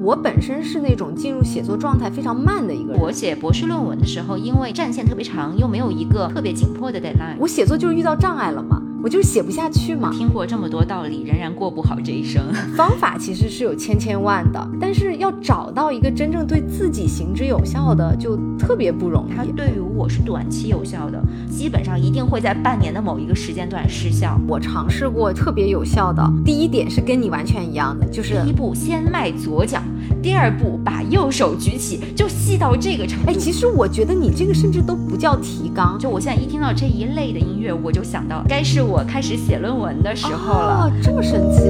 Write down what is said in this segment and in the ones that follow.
我本身是那种进入写作状态非常慢的一个人。我写博士论文的时候，因为战线特别长，又没有一个特别紧迫的 deadline，我写作就是遇到障碍了嘛，我就是写不下去嘛。听过这么多道理，仍然过不好这一生。方法其实是有千千万的，但是要找到一个真正对自己行之有效的，就特别不容易。它对于我是短期有效的，基本上一定会在半年的某一个时间段失效。我尝试过特别有效的，第一点是跟你完全一样的，就是第一步先迈左脚，第二步把右手举起，就细到这个程度。哎，其实我觉得你这个甚至都不叫提纲，就我现在一听到这一类的音乐，我就想到该是我开始写论文的时候了。哦，这么神奇。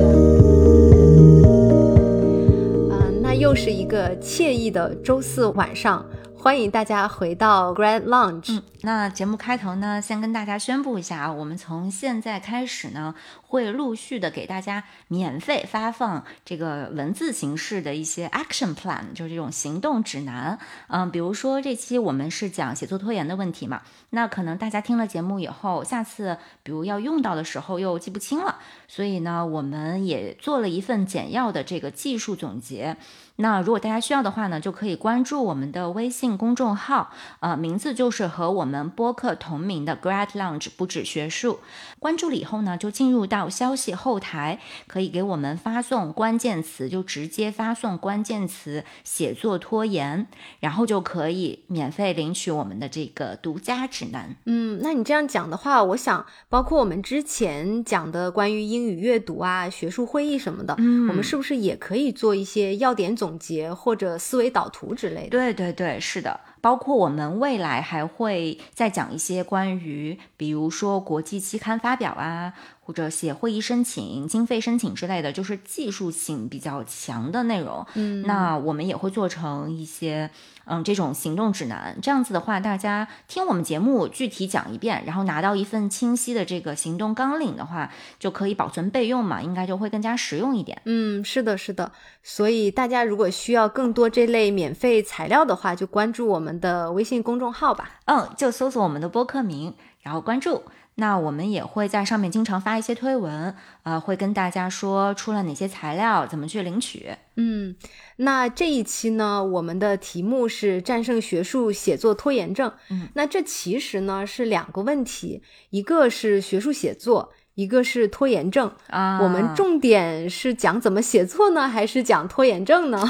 嗯，那又是一个惬意的周四晚上。欢迎大家回到 Grand Lounge。嗯，那节目开头呢，先跟大家宣布一下啊，我们从现在开始呢，会陆续的给大家免费发放这个文字形式的一些 action plan，就是这种行动指南。嗯，比如说这期我们是讲写作拖延的问题嘛，那可能大家听了节目以后，下次比如要用到的时候又记不清了，所以呢，我们也做了一份简要的这个技术总结。那如果大家需要的话呢，就可以关注我们的微信公众号，呃，名字就是和我们播客同名的 Grad Lounge 不止学术。关注了以后呢，就进入到消息后台，可以给我们发送关键词，就直接发送关键词“写作拖延”，然后就可以免费领取我们的这个独家指南。嗯，那你这样讲的话，我想包括我们之前讲的关于英语阅读啊、学术会议什么的，嗯，我们是不是也可以做一些要点总？总结或者思维导图之类的，对对对，是的，包括我们未来还会再讲一些关于，比如说国际期刊发表啊，或者写会议申请、经费申请之类的，就是技术性比较强的内容。嗯，那我们也会做成一些。嗯，这种行动指南，这样子的话，大家听我们节目具体讲一遍，然后拿到一份清晰的这个行动纲领的话，就可以保存备用嘛，应该就会更加实用一点。嗯，是的，是的。所以大家如果需要更多这类免费材料的话，就关注我们的微信公众号吧。嗯，就搜索我们的播客名，然后关注。那我们也会在上面经常发一些推文，呃，会跟大家说出了哪些材料，怎么去领取。嗯，那这一期呢，我们的题目是战胜学术写作拖延症。嗯，那这其实呢是两个问题，一个是学术写作，一个是拖延症啊。我们重点是讲怎么写作呢，还是讲拖延症呢？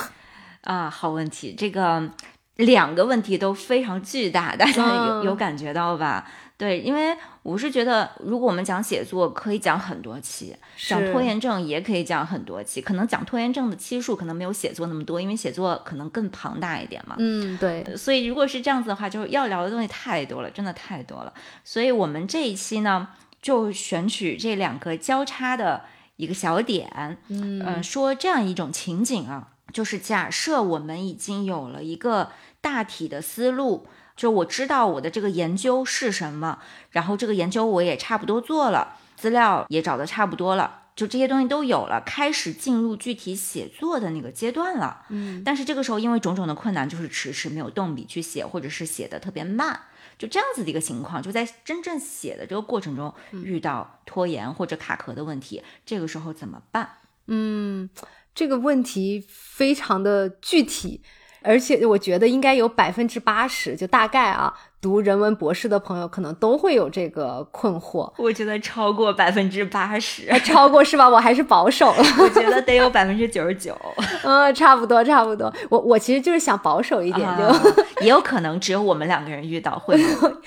啊，好问题，这个两个问题都非常巨大，大家有有感觉到吧？对，因为我是觉得，如果我们讲写作，可以讲很多期；讲拖延症也可以讲很多期。可能讲拖延症的期数可能没有写作那么多，因为写作可能更庞大一点嘛。嗯，对。所以如果是这样子的话，就是要聊的东西太多了，真的太多了。所以我们这一期呢，就选取这两个交叉的一个小点，嗯，说这样一种情景啊，就是假设我们已经有了一个大体的思路。就我知道我的这个研究是什么，然后这个研究我也差不多做了，资料也找的差不多了，就这些东西都有了，开始进入具体写作的那个阶段了。嗯，但是这个时候因为种种的困难，就是迟迟没有动笔去写，或者是写的特别慢，就这样子的一个情况，就在真正写的这个过程中遇到拖延或者卡壳的问题，这个时候怎么办？嗯，这个问题非常的具体。而且我觉得应该有百分之八十，就大概啊，读人文博士的朋友可能都会有这个困惑。我觉得超过百分之八十，超过是吧？我还是保守了。我觉得得有百分之九十九。嗯，差不多，差不多。我我其实就是想保守一点，就 也有可能只有我们两个人遇到会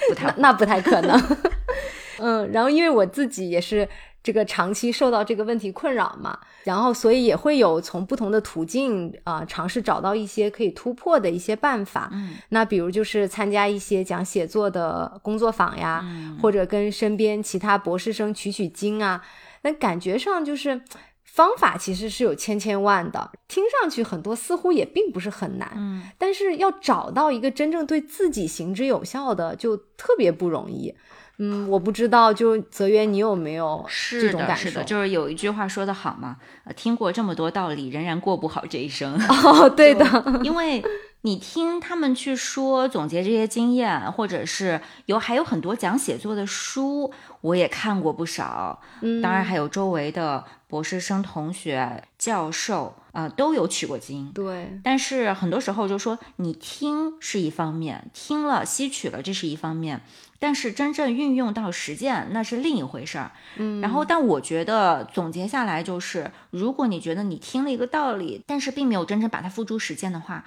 不太，那不太可能。嗯，然后因为我自己也是。这个长期受到这个问题困扰嘛，然后所以也会有从不同的途径啊尝试找到一些可以突破的一些办法。嗯，那比如就是参加一些讲写作的工作坊呀，或者跟身边其他博士生取取经啊。那感觉上就是方法其实是有千千万的，听上去很多似乎也并不是很难。嗯，但是要找到一个真正对自己行之有效的，就特别不容易。嗯，我不知道，就泽源，你有没有这种感受？是的，就是有一句话说的好嘛，听过这么多道理，仍然过不好这一生。哦，对的，因为你听他们去说总结这些经验，或者是有还有很多讲写作的书，我也看过不少。嗯，当然还有周围的博士生同学、教授，呃，都有取过经。对，但是很多时候就说你听是一方面，听了吸取了这是一方面，但是真正运用到实践那是另一回事儿。嗯，然后，但我觉得总结下来就是，如果你觉得你听了一个道理，但是并没有真正把它付诸实践的话。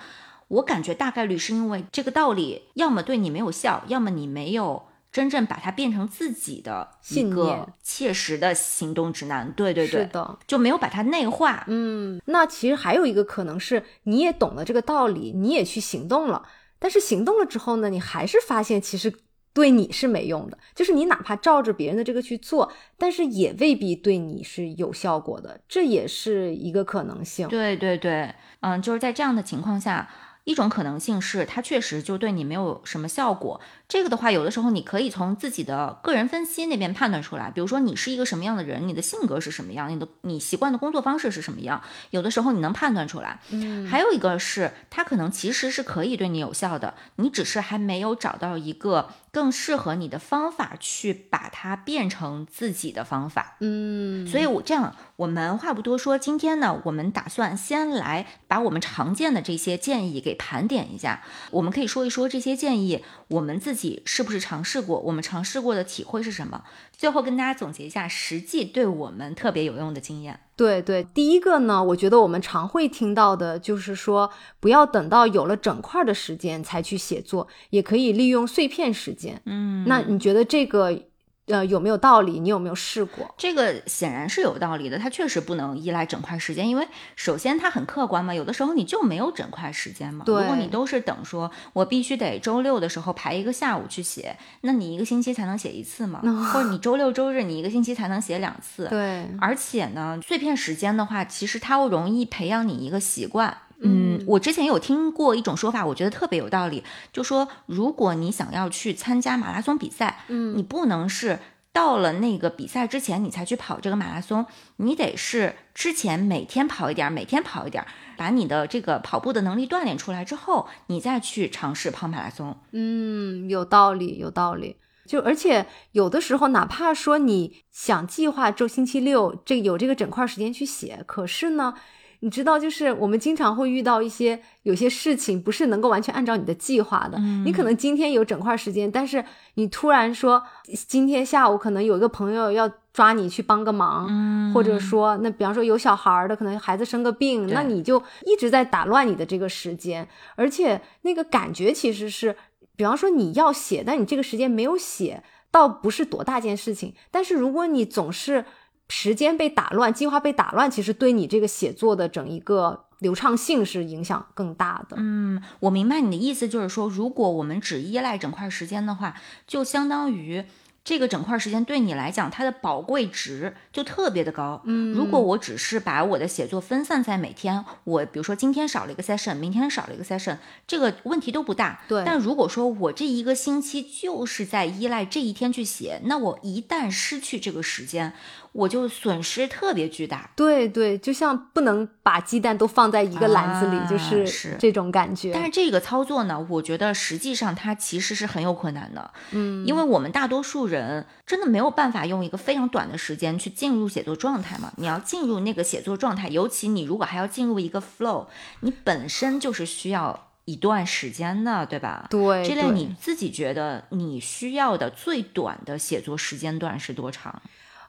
我感觉大概率是因为这个道理，要么对你没有效，要么你没有真正把它变成自己的一个切实的行动指南。对对对，是的，就没有把它内化。嗯，那其实还有一个可能是，你也懂了这个道理，你也去行动了，但是行动了之后呢，你还是发现其实对你是没用的。就是你哪怕照着别人的这个去做，但是也未必对你是有效果的，这也是一个可能性。对对对，嗯，就是在这样的情况下。一种可能性是，它确实就对你没有什么效果。这个的话，有的时候你可以从自己的个人分析那边判断出来。比如说，你是一个什么样的人，你的性格是什么样，你的你习惯的工作方式是什么样，有的时候你能判断出来。嗯，还有一个是，它可能其实是可以对你有效的，你只是还没有找到一个更适合你的方法去把它变成自己的方法。嗯，所以我这样，我们话不多说，今天呢，我们打算先来把我们常见的这些建议给。盘点一下，我们可以说一说这些建议，我们自己是不是尝试过？我们尝试过的体会是什么？最后跟大家总结一下实际对我们特别有用的经验。对对，第一个呢，我觉得我们常会听到的就是说，不要等到有了整块的时间才去写作，也可以利用碎片时间。嗯，那你觉得这个？呃，有没有道理？你有没有试过？这个显然是有道理的，它确实不能依赖整块时间，因为首先它很客观嘛，有的时候你就没有整块时间嘛。对。如果你都是等说，我必须得周六的时候排一个下午去写，那你一个星期才能写一次嘛？或者你周六周日你一个星期才能写两次？对。而且呢，碎片时间的话，其实它容易培养你一个习惯。嗯，我之前有听过一种说法，我觉得特别有道理，就说如果你想要去参加马拉松比赛，嗯，你不能是到了那个比赛之前你才去跑这个马拉松，你得是之前每天跑一点，每天跑一点，把你的这个跑步的能力锻炼出来之后，你再去尝试跑马拉松。嗯，有道理，有道理。就而且有的时候，哪怕说你想计划周星期六这有这个整块时间去写，可是呢。你知道，就是我们经常会遇到一些有些事情不是能够完全按照你的计划的。你可能今天有整块时间，但是你突然说今天下午可能有一个朋友要抓你去帮个忙，或者说那比方说有小孩的，可能孩子生个病，那你就一直在打乱你的这个时间，而且那个感觉其实是，比方说你要写，但你这个时间没有写，倒不是多大件事情，但是如果你总是。时间被打乱，计划被打乱，其实对你这个写作的整一个流畅性是影响更大的。嗯，我明白你的意思，就是说，如果我们只依赖整块时间的话，就相当于。这个整块时间对你来讲，它的宝贵值就特别的高。嗯，如果我只是把我的写作分散在每天，我比如说今天少了一个 session，明天少了一个 session，这个问题都不大。对。但如果说我这一个星期就是在依赖这一天去写，那我一旦失去这个时间，我就损失特别巨大。对对，就像不能把鸡蛋都放在一个篮子里，就是这种感觉。但是这个操作呢，我觉得实际上它其实是很有困难的。嗯，因为我们大多数人。真的没有办法用一个非常短的时间去进入写作状态嘛？你要进入那个写作状态，尤其你如果还要进入一个 flow，你本身就是需要一段时间的，对吧？对，这类你自己觉得你需要的最短的写作时间段是多长？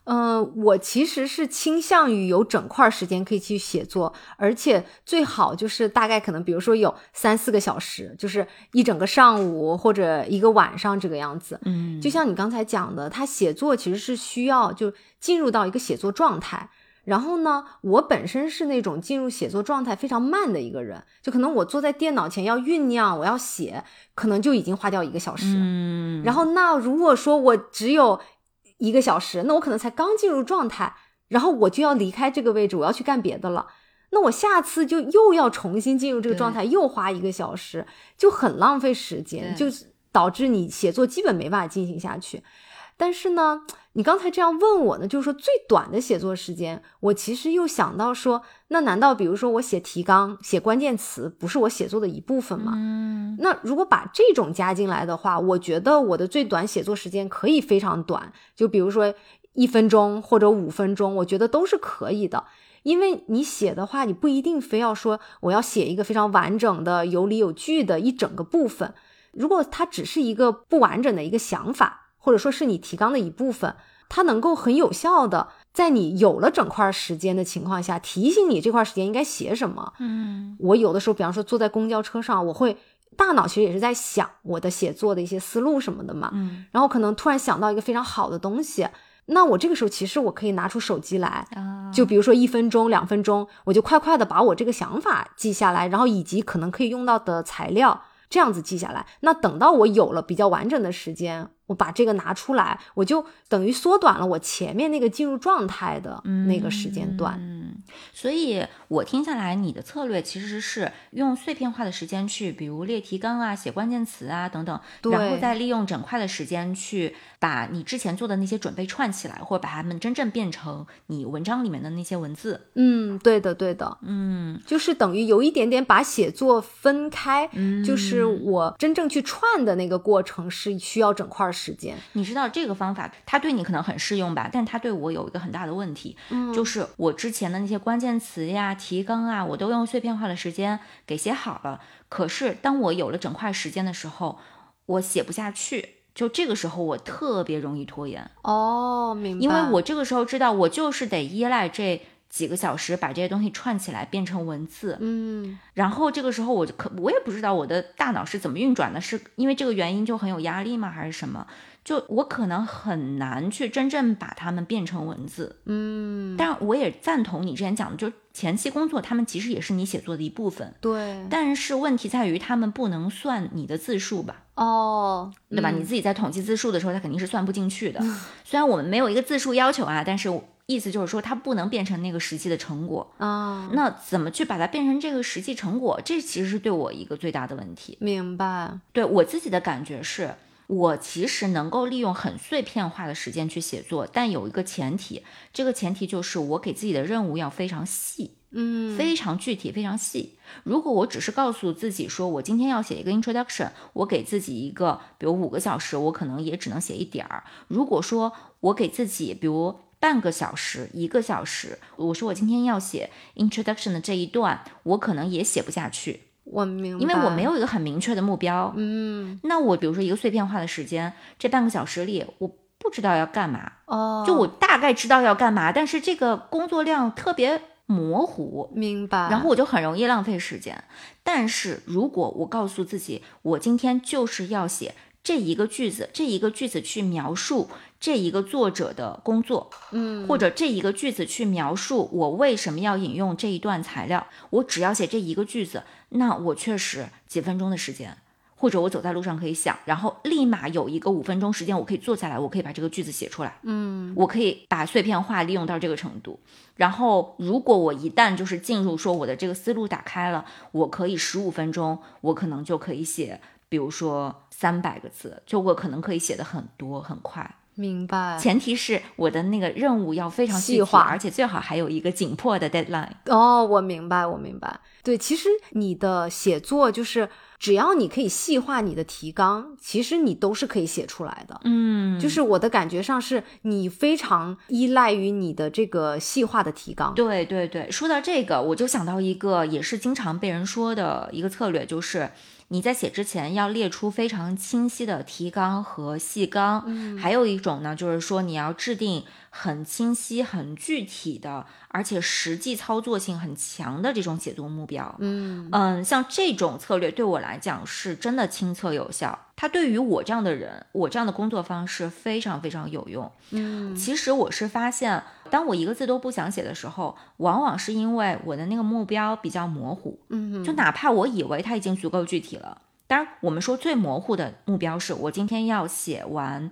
嗯，我其实是倾向于有整块时间可以去写作，而且最好就是大概可能，比如说有三四个小时，就是一整个上午或者一个晚上这个样子。嗯，就像你刚才讲的，他写作其实是需要就进入到一个写作状态。然后呢，我本身是那种进入写作状态非常慢的一个人，就可能我坐在电脑前要酝酿，我要写，可能就已经花掉一个小时。嗯，然后那如果说我只有一个小时，那我可能才刚进入状态，然后我就要离开这个位置，我要去干别的了。那我下次就又要重新进入这个状态，又花一个小时，就很浪费时间，就导致你写作基本没办法进行下去。但是呢，你刚才这样问我呢，就是说最短的写作时间，我其实又想到说，那难道比如说我写提纲、写关键词，不是我写作的一部分吗？嗯那如果把这种加进来的话，我觉得我的最短写作时间可以非常短，就比如说一分钟或者五分钟，我觉得都是可以的。因为你写的话，你不一定非要说我要写一个非常完整的、有理有据的一整个部分。如果它只是一个不完整的一个想法，或者说是你提纲的一部分，它能够很有效的在你有了整块时间的情况下，提醒你这块时间应该写什么。嗯我有的时候，比方说坐在公交车上，我会大脑其实也是在想我的写作的一些思路什么的嘛，嗯然后可能突然想到一个非常好的东西，那我这个时候其实我可以拿出手机来，啊，就比如说一分钟、两分钟，我就快快的把我这个想法记下来，然后以及可能可以用到的材料，这样子记下来。那等到我有了比较完整的时间，我把这个拿出来，我就等于缩短了我前面那个进入状态的那个时间段。嗯，所以我听下来，你的策略其实是用碎片化的时间去，比如列提纲啊、写关键词啊等等，然后再利用整块的时间去把你之前做的那些准备串起来，或者把它们真正变成你文章里面的那些文字。嗯，对的，对的，嗯就是等于有一点点把写作分开，嗯就是我真正去串的那个过程是需要整块时间。你知道这个方法，它对你可能很适用吧，但它对我有一个很大的问题，嗯就是我之前的那些关键词呀、提纲啊，我都用碎片化的时间给写好了。可是当我有了整块时间的时候，我写不下去。就这个时候，我特别容易拖延，哦，明白。因为我这个时候知道，我就是得依赖这几个小时把这些东西串起来变成文字。嗯然后这个时候我就可我也不知道我的大脑是怎么运转的，是因为这个原因就很有压力吗？还是什么？就我可能很难去真正把它们变成文字。嗯，但我也赞同你之前讲的，就前期工作，他们其实也是你写作的一部分。对，但是问题在于，他们不能算你的字数吧，哦，对吧？嗯你自己在统计字数的时候，它肯定是算不进去的。虽然我们没有一个字数要求啊，但是意思就是说，它不能变成那个实际的成果。啊，那怎么去把它变成这个实际成果？这其实是对我一个最大的问题。明白。对我自己的感觉是，我其实能够利用很碎片化的时间去写作，但有一个前提，这个前提就是我给自己的任务要非常细。嗯，非常具体、非常细。如果我只是告诉自己说，我今天要写一个 introduction，我给自己一个，比如五个小时，我可能也只能写一点儿。如果说我给自己，比如半个小时、一个小时，我说我今天要写 introduction 的这一段，我可能也写不下去，我明白，因为我没。有一个很明确的目标。嗯，那我比如说一个碎片化的时间，这半个小时里，我不知道要干嘛，哦，就我大概知道要干嘛，但是这个工作量特别模糊。明白。然后我就很容易浪费时间。但是如果我告诉自己，我今天就是要写这一个句子，这一个句子去描述这一个作者的工作，嗯，或者这一个句子去描述我为什么要引用这一段材料，我只要写这一个句子，那我确实几分钟的时间。或者我走在路上可以想，然后立马有一个五分钟时间，我可以坐下来，我可以把这个句子写出来。嗯，我可以把碎片化利用到这个程度。然后，如果我一旦就是进入说我的这个思路打开了，我可以十五分钟，我可能就可以写，比如说三百个字，就我可能可以写的很多很快。明白。前提是我的那个任务要非常细化而且最好还有一个紧迫的 deadline。哦，我明白，我明白。对，其实你的写作就是，只要你可以细化你的提纲，其实你都是可以写出来的。嗯就是我的感觉上是你非常依赖于你的这个细化的提纲。对对对，说到这个，我就想到一个也是经常被人说的一个策略，就是你在写之前要列出非常清晰的提纲和细纲。嗯还有一种呢，就是说你要制定很清晰、很具体的，而且实际操作性很强的这种写作目标。嗯嗯，像这种策略对我来讲是真的亲测有效。它对于我这样的人，我这样的工作方式非常非常有用。嗯其实我是发现，当我一个字都不想写的时候，往往是因为我的那个目标比较模糊。嗯，就哪怕我以为它已经足够具体了，当然我们说最模糊的目标是我今天要写完。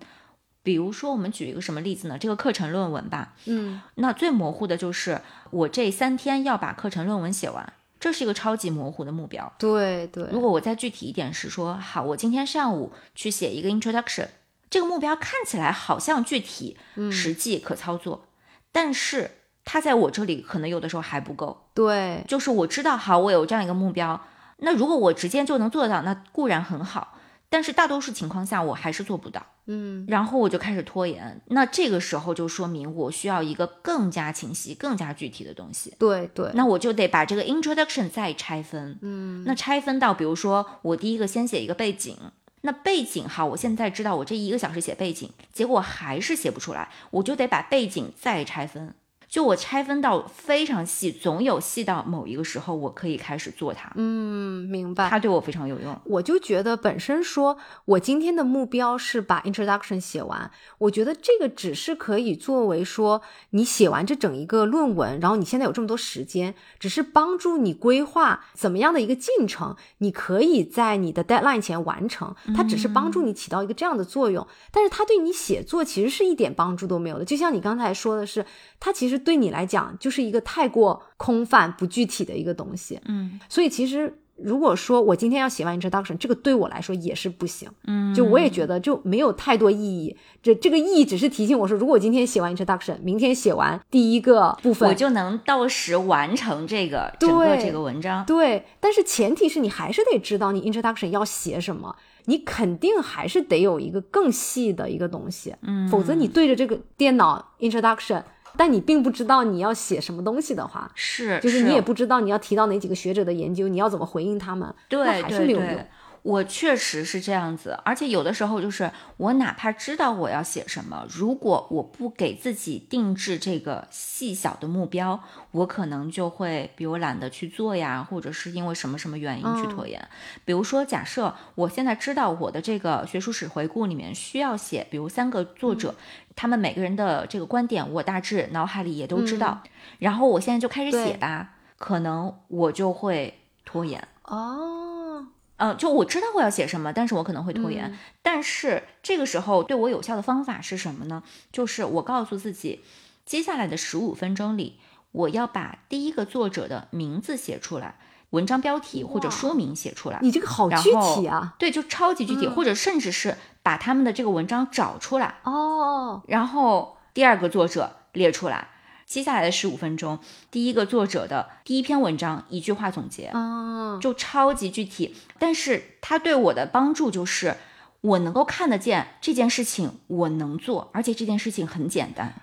比如说，我们举一个什么例子呢？这个课程论文吧。嗯那最模糊的就是我这三天要把课程论文写完，这是一个超级模糊的目标。对对，如果我再具体一点是说，好，我今天上午去写一个 introduction，这个目标看起来好像具体、嗯实际、可操作，但是它在我这里可能有的时候还不够。对，就是我知道，好，我有这样一个目标，那如果我直接就能做到，那固然很好，但是大多数情况下我还是做不到，嗯然后我就开始拖延。那这个时候就说明我需要一个更加清晰、更加具体的东西。对对，那我就得把这个 introduction 再拆分，嗯那拆分到，比如说我第一个先写一个背景，那背景哈，我现在知道我这一个小时写背景，结果还是写不出来，我就得把背景再拆分。就我拆分到非常细，总有细到某一个时候，我可以开始做它，嗯，明白。它对我非常有用。我就觉得本身说我今天的目标是把 introduction 写完，我觉得这个只是可以作为说你写完这整一个论文，然后你现在有这么多时间，只是帮助你规划怎么样的一个进程，你可以在你的 deadline 前完成，它只是帮助你起到一个这样的作用，但是它对你写作其实是一点帮助都没有的。就像你刚才说的是，它其实对你来讲就是一个太过空泛不具体的一个东西，嗯所以其实如果说我今天要写完 introduction，这个对我来说也是不行。嗯，就我也觉得就没有太多意义。这这个意义只是提醒我说，如果我今天写完 introduction，明天写完第一个部分，我就能到时完成这个整个这个文章。对。但是前提是你还是得知道你 introduction 要写什么。你肯定还是得有一个更细的一个东西，嗯，否则你对着这个电脑 introduction，但你并不知道你要写什么东西的话，是就是你也不知道你要提到哪几个学者的研究，你要怎么回应他们，对那还是对没有用对。我确实是这样子，而且有的时候就是我哪怕知道我要写什么，如果我不给自己定制这个细小的目标，我可能就会比如懒得去做呀，或者是因为什么什么原因去拖延。比如说，假设我现在知道我的这个学术史回顾里面需要写，比如三个作者，他们每个人的这个观点，我大致脑海里也都知道，然后我现在就开始写吧，可能我就会拖延。哦，嗯，就我知道我要写什么，但是我可能会拖延。嗯但是这个时候对我有效的方法是什么呢？就是我告诉自己，接下来的十五分钟里，我要把第一个作者的名字写出来，文章标题或者哇书名写出来。你这个好具体啊！对，就超级具体，嗯或者甚至是把他们的这个文章找出来，哦，然后第二个作者列出来。接下来的十五分钟，第一个作者的第一篇文章一句话总结，哦，就超级具体，但是他对我的帮助就是，我能够看得见这件事情我能做，而且这件事情很简单。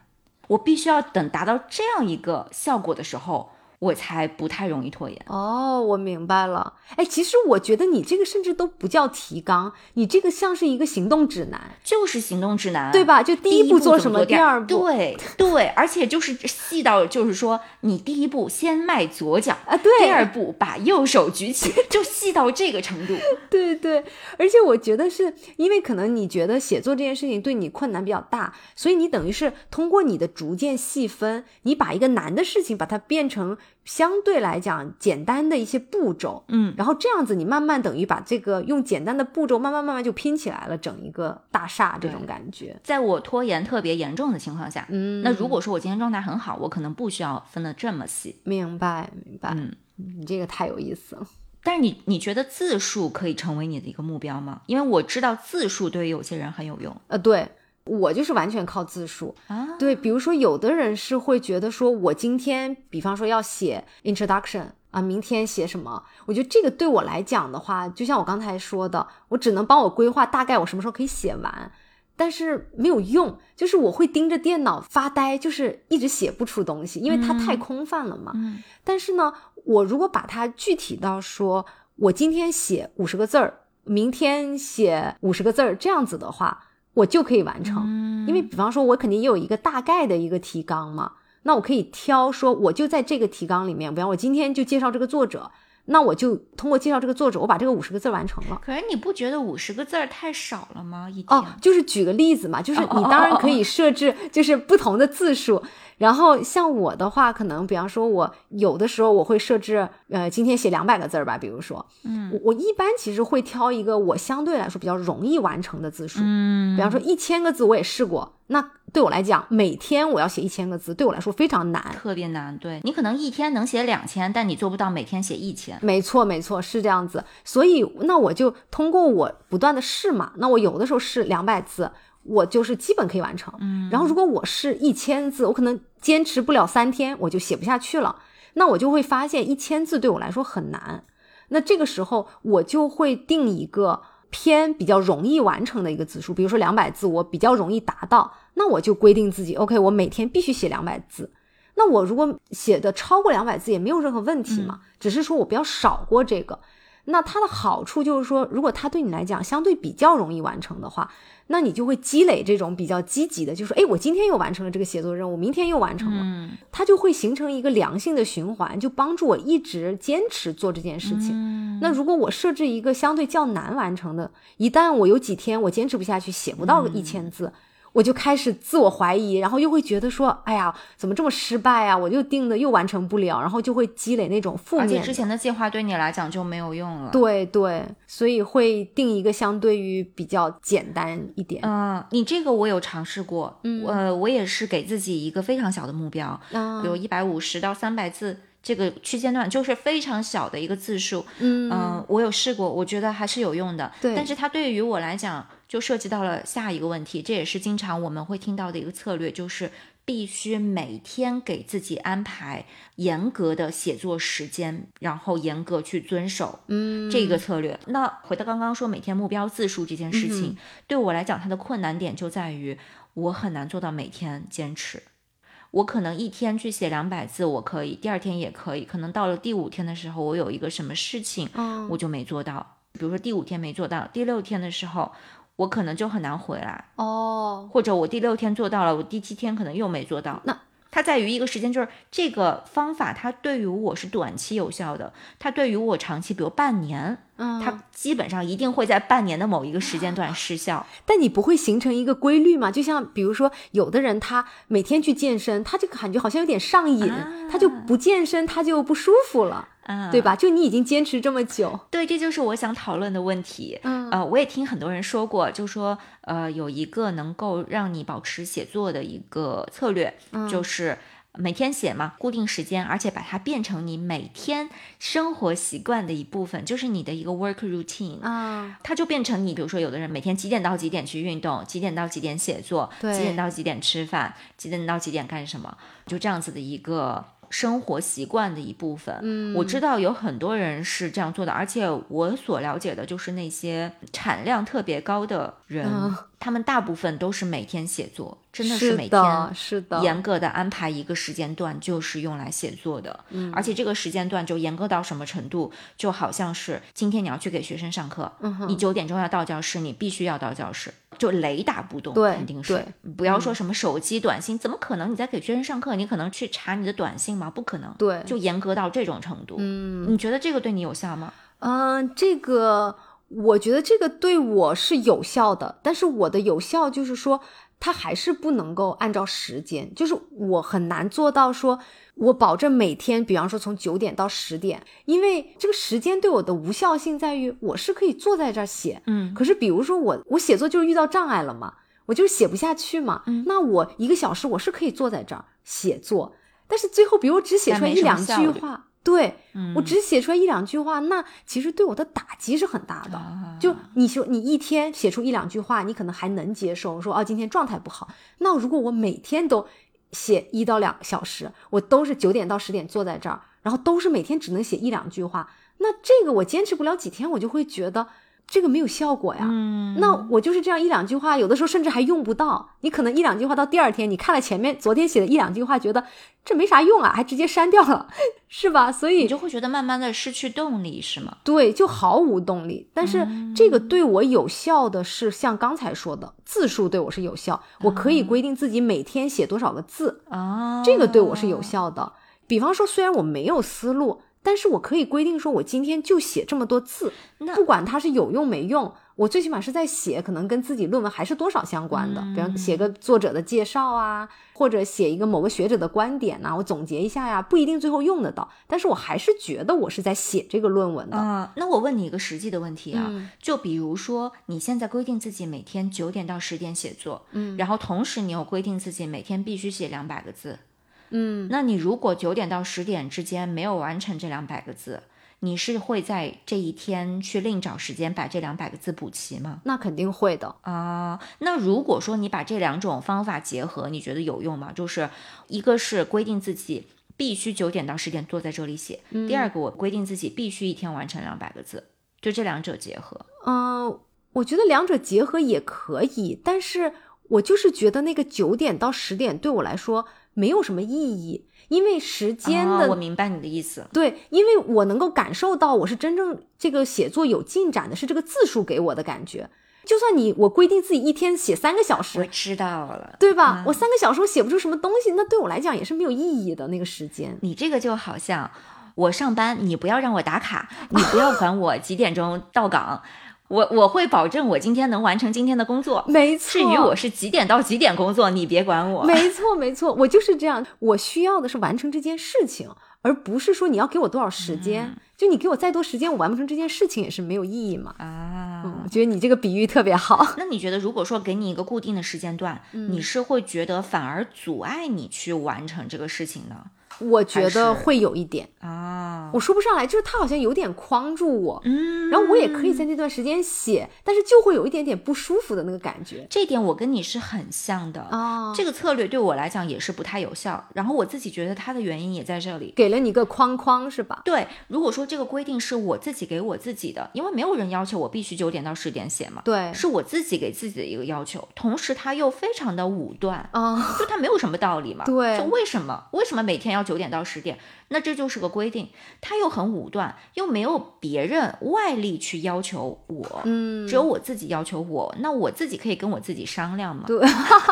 我必须要等达到这样一个效果的时候，我才不太容易拖延。哦，我明白了。哎，其实我觉得你这个甚至都不叫提纲，你这个像是一个行动指南，就是行动指南，对？吧？就第第一步做什么第二步，对对，而且就是细到，就是说，你第一步先迈左脚，啊，对，第二步把右手举起，就细到这个程度。对对，而且我觉得是因为可能你觉得写作这件事情对你困难比较大，所以你等于是通过你的逐渐细分，你把一个难的事情把它变成相对来讲简单的一些步骤，嗯，然后这样子你慢慢等于把这个用简单的步骤慢慢慢慢就拼起来了，整一个大厦这种感觉。在我拖延特别严重的情况下，嗯，那如果说我今天状态很好，我可能不需要分得这么细。明白明白，嗯，你这个太有意思了。但是你你觉得字数可以成为你的一个目标吗？因为我知道字数对于有些人很有用呃，对我就是完全靠字数。啊。对，比如说有的人是会觉得说，我今天比方说要写 introduction 啊，明天写什么？我觉得这个对我来讲的话，就像我刚才说的，我只能帮我规划大概我什么时候可以写完。但是没有用，就是我会盯着电脑发呆，就是一直写不出东西，因为它太空泛了嘛。嗯但是呢，我如果把它具体到说，我今天写五十个字儿，明天写五十个字儿，这样子的话，我就可以完成。嗯因为比方说，我肯定也有一个大概的一个提纲嘛，那我可以挑说，我就在这个提纲里面，比方我今天就介绍这个作者，那我就通过介绍这个作者，我把这个五十个字完成了。可是你不觉得五十个字儿太少了吗？一天？哦，就是举个例子嘛，就是你当然可以设置就是不同的字数，然后像我的话，可能比方说我有的时候我会设置，呃，今天写两百个字儿吧，比如说，嗯我我一般其实会挑一个我相对来说比较容易完成的字数，嗯比方说一千个字我也试过，那对我来讲，每天我要写一千个字，对我来说非常难。特别难。对你可能一天能写两千，但你做不到每天写一千。没错，没错，是这样子。所以，那我就通过我不断的试嘛。那我有的时候试两百字，我就是基本可以完成。嗯，然后如果我是一千字，我可能坚持不了三天，我就写不下去了。那我就会发现一千字对我来说很难。那这个时候我就会定一个偏比较容易完成的一个字数，比如说两百字，我比较容易达到，那我就规定自己，OK，我每天必须写两百字。那我如果写的超过两百字也没有任何问题嘛，只是说我不要少过这个。那它的好处就是说，如果它对你来讲相对比较容易完成的话，那你就会积累这种比较积极的，就是哎，我今天又完成了这个写作任务，明天又完成了，它就会形成一个良性的循环，就帮助我一直坚持做这件事情。那如果我设置一个相对较难完成的，一旦我有几天我坚持不下去，写不到一千字。我就开始自我怀疑，然后又会觉得说，哎呀，怎么这么失败啊？我又定的又完成不了，然后就会积累那种负面。而且之前的计划对你来讲就没有用了。对对，所以会定一个相对于比较简单一点。嗯，你这个我有尝试过，呃，我也是给自己一个非常小的目标，比如一百五十到三百字这个区间段，就是非常小的一个字数。嗯，我有试过，我觉得还是有用的。对，但是它对于我来讲。就涉及到了下一个问题，这也是经常我们会听到的一个策略，就是必须每天给自己安排严格的写作时间，然后严格去遵守，嗯，这个策略。那回到刚刚说每天目标字数这件事情，对我来讲，它的困难点就在于我很难做到每天坚持。我可能一天去写两百字，我可以，第二天也可以，可能到了第五天的时候，我有一个什么事情，我就没做到。比如说第五天没做到，第六天的时候。我可能就很难回来哦，或者我第六天做到了，我第七天可能又没做到。那它在于一个时间，就是这个方法，它对于我是短期有效的，它对于我长期，比如半年。它基本上一定会在半年的某一个时间段失效，但你不会形成一个规律吗？就像比如说，有的人他每天去健身，他就感觉好像有点上瘾，他就不健身他就不舒服了，对吧？就你已经坚持这么久，对，这就是我想讨论的问题。嗯，呃，我也听很多人说过，就说呃，有一个能够让你保持写作的一个策略，就是。每天写嘛，固定时间，而且把它变成你每天生活习惯的一部分，就是你的一个 work routine 啊，它就变成你，比如说有的人每天几点到几点去运动，几点到几点写作，几点到几点吃饭，几点到几点干什么，就这样子的一个。生活习惯的一部分，嗯，我知道有很多人是这样做的，而且我所了解的就是那些产量特别高的人，他们大部分都是每天写作，真的是每天是的严格的安排一个时间段，就是用来写作的，嗯，而且这个时间段就严格到什么程度，就好像是今天你要去给学生上课，嗯你九点钟要到教室，你必须要到教室。就雷打不动，肯定是。不要说什么手机短信，怎么可能？你在给学生上课，你可能去查你的短信吗？不可能。对，就严格到这种程度。嗯，你觉得这个对你有效吗？嗯，这个我觉得这个对我是有效的，但是我的有效就是说。它还是不能够按照时间，就是我很难做到说，我保证每天，比方说从九点到十点，因为这个时间对我的无效性在于，我是可以坐在这儿写，嗯，可是比如说我我写作就是遇到障碍了嘛，我就是写不下去嘛，嗯，那我一个小时我是可以坐在这儿写作，但是最后比如我只写出来一两句话。对我只写出来一两句话，那其实对我的打击是很大的。就你说你一天写出一两句话，你可能还能接受，说哦今天状态不好。那如果我每天都写一到两小时，我都是九点到十点坐在这儿，然后都是每天只能写一两句话，那这个我坚持不了几天，我就会觉得。这个没有效果呀，那我就是这样一两句话，有的时候甚至还用不到。你可能一两句话到第二天，你看了前面昨天写的一两句话，觉得这没啥用啊，还直接删掉了，是吧？所以你就会觉得慢慢的失去动力，是吗？对，就毫无动力。但是这个对我有效的是像刚才说的字数对我是有效，我可以规定自己每天写多少个字啊，这个对我是有效的。比方说，虽然我没有思路。但是我可以规定说，我今天就写这么多字，不管它是有用没用，我最起码是在写，可能跟自己论文还是多少相关的。比方写个作者的介绍啊，或者写一个某个学者的观点呐，我总结一下呀，不一定最后用得到，但是我还是觉得我是在写这个论文的。啊，那我问你一个实际的问题啊，就比如说你现在规定自己每天九点到十点写作，嗯，然后同时你又规定自己每天必须写两百个字。嗯，那你如果九点到十点之间没有完成这两百个字，你是会在这一天去另找时间把这两百个字补齐吗？那肯定会的。啊，那如果说你把这两种方法结合，你觉得有用吗？就是一个是规定自己必须九点到十点坐在这里写，第二个我规定自己必须一天完成两百个字，就这两者结合。嗯、我觉得两者结合也可以，但是我就是觉得那个九点到十点对我来说没有什么意义，因为时间啊的、我明白你的意思。对，因为我能够感受到我是真正这个写作有进展的，是这个字数给我的感觉。就算你我规定自己一天写三个小时我，知道了。对吧？我三个小时我写不出什么东西，那对我来讲也是没有意义的那个时间。你这个就好像我上班，你不要让我打卡，你不要管我几点钟到岗，我我会保证我今天能完成今天的工作。没错，至于我是几点到几点工作，你别管我。没错，没错，我就是这样。我需要的是完成这件事情，而不是说你要给我多少时间。就你给我再多时间，我完不成这件事情也是没有意义嘛。啊，嗯，我觉得你这个比喻特别好。那你觉得，如果说给你一个固定的时间段，嗯你是会觉得反而阻碍你去完成这个事情呢？我觉得会有一点，啊，我说不上来，就是他好像有点框住我。嗯，然后我也可以在那段时间写，但是就会有一点点不舒服的那个感觉。这点我跟你是很像的。啊。这个策略对我来讲也是不太有效，然后我自己觉得它的原因也在这里。给了你一个框框是吧？对，如果说这个规定是我自己给我自己的，因为没有人要求我必须九点到十点写嘛，对，是我自己给自己的一个要求，同时他又非常的武断，啊，就他没有什么道理嘛。对。就为什么？为什么每天要九点到十点？那这就是个规定，他又很武断，又没有别人外力去要求我，嗯，只有我自己要求我，那我自己可以跟我自己商量嘛。对，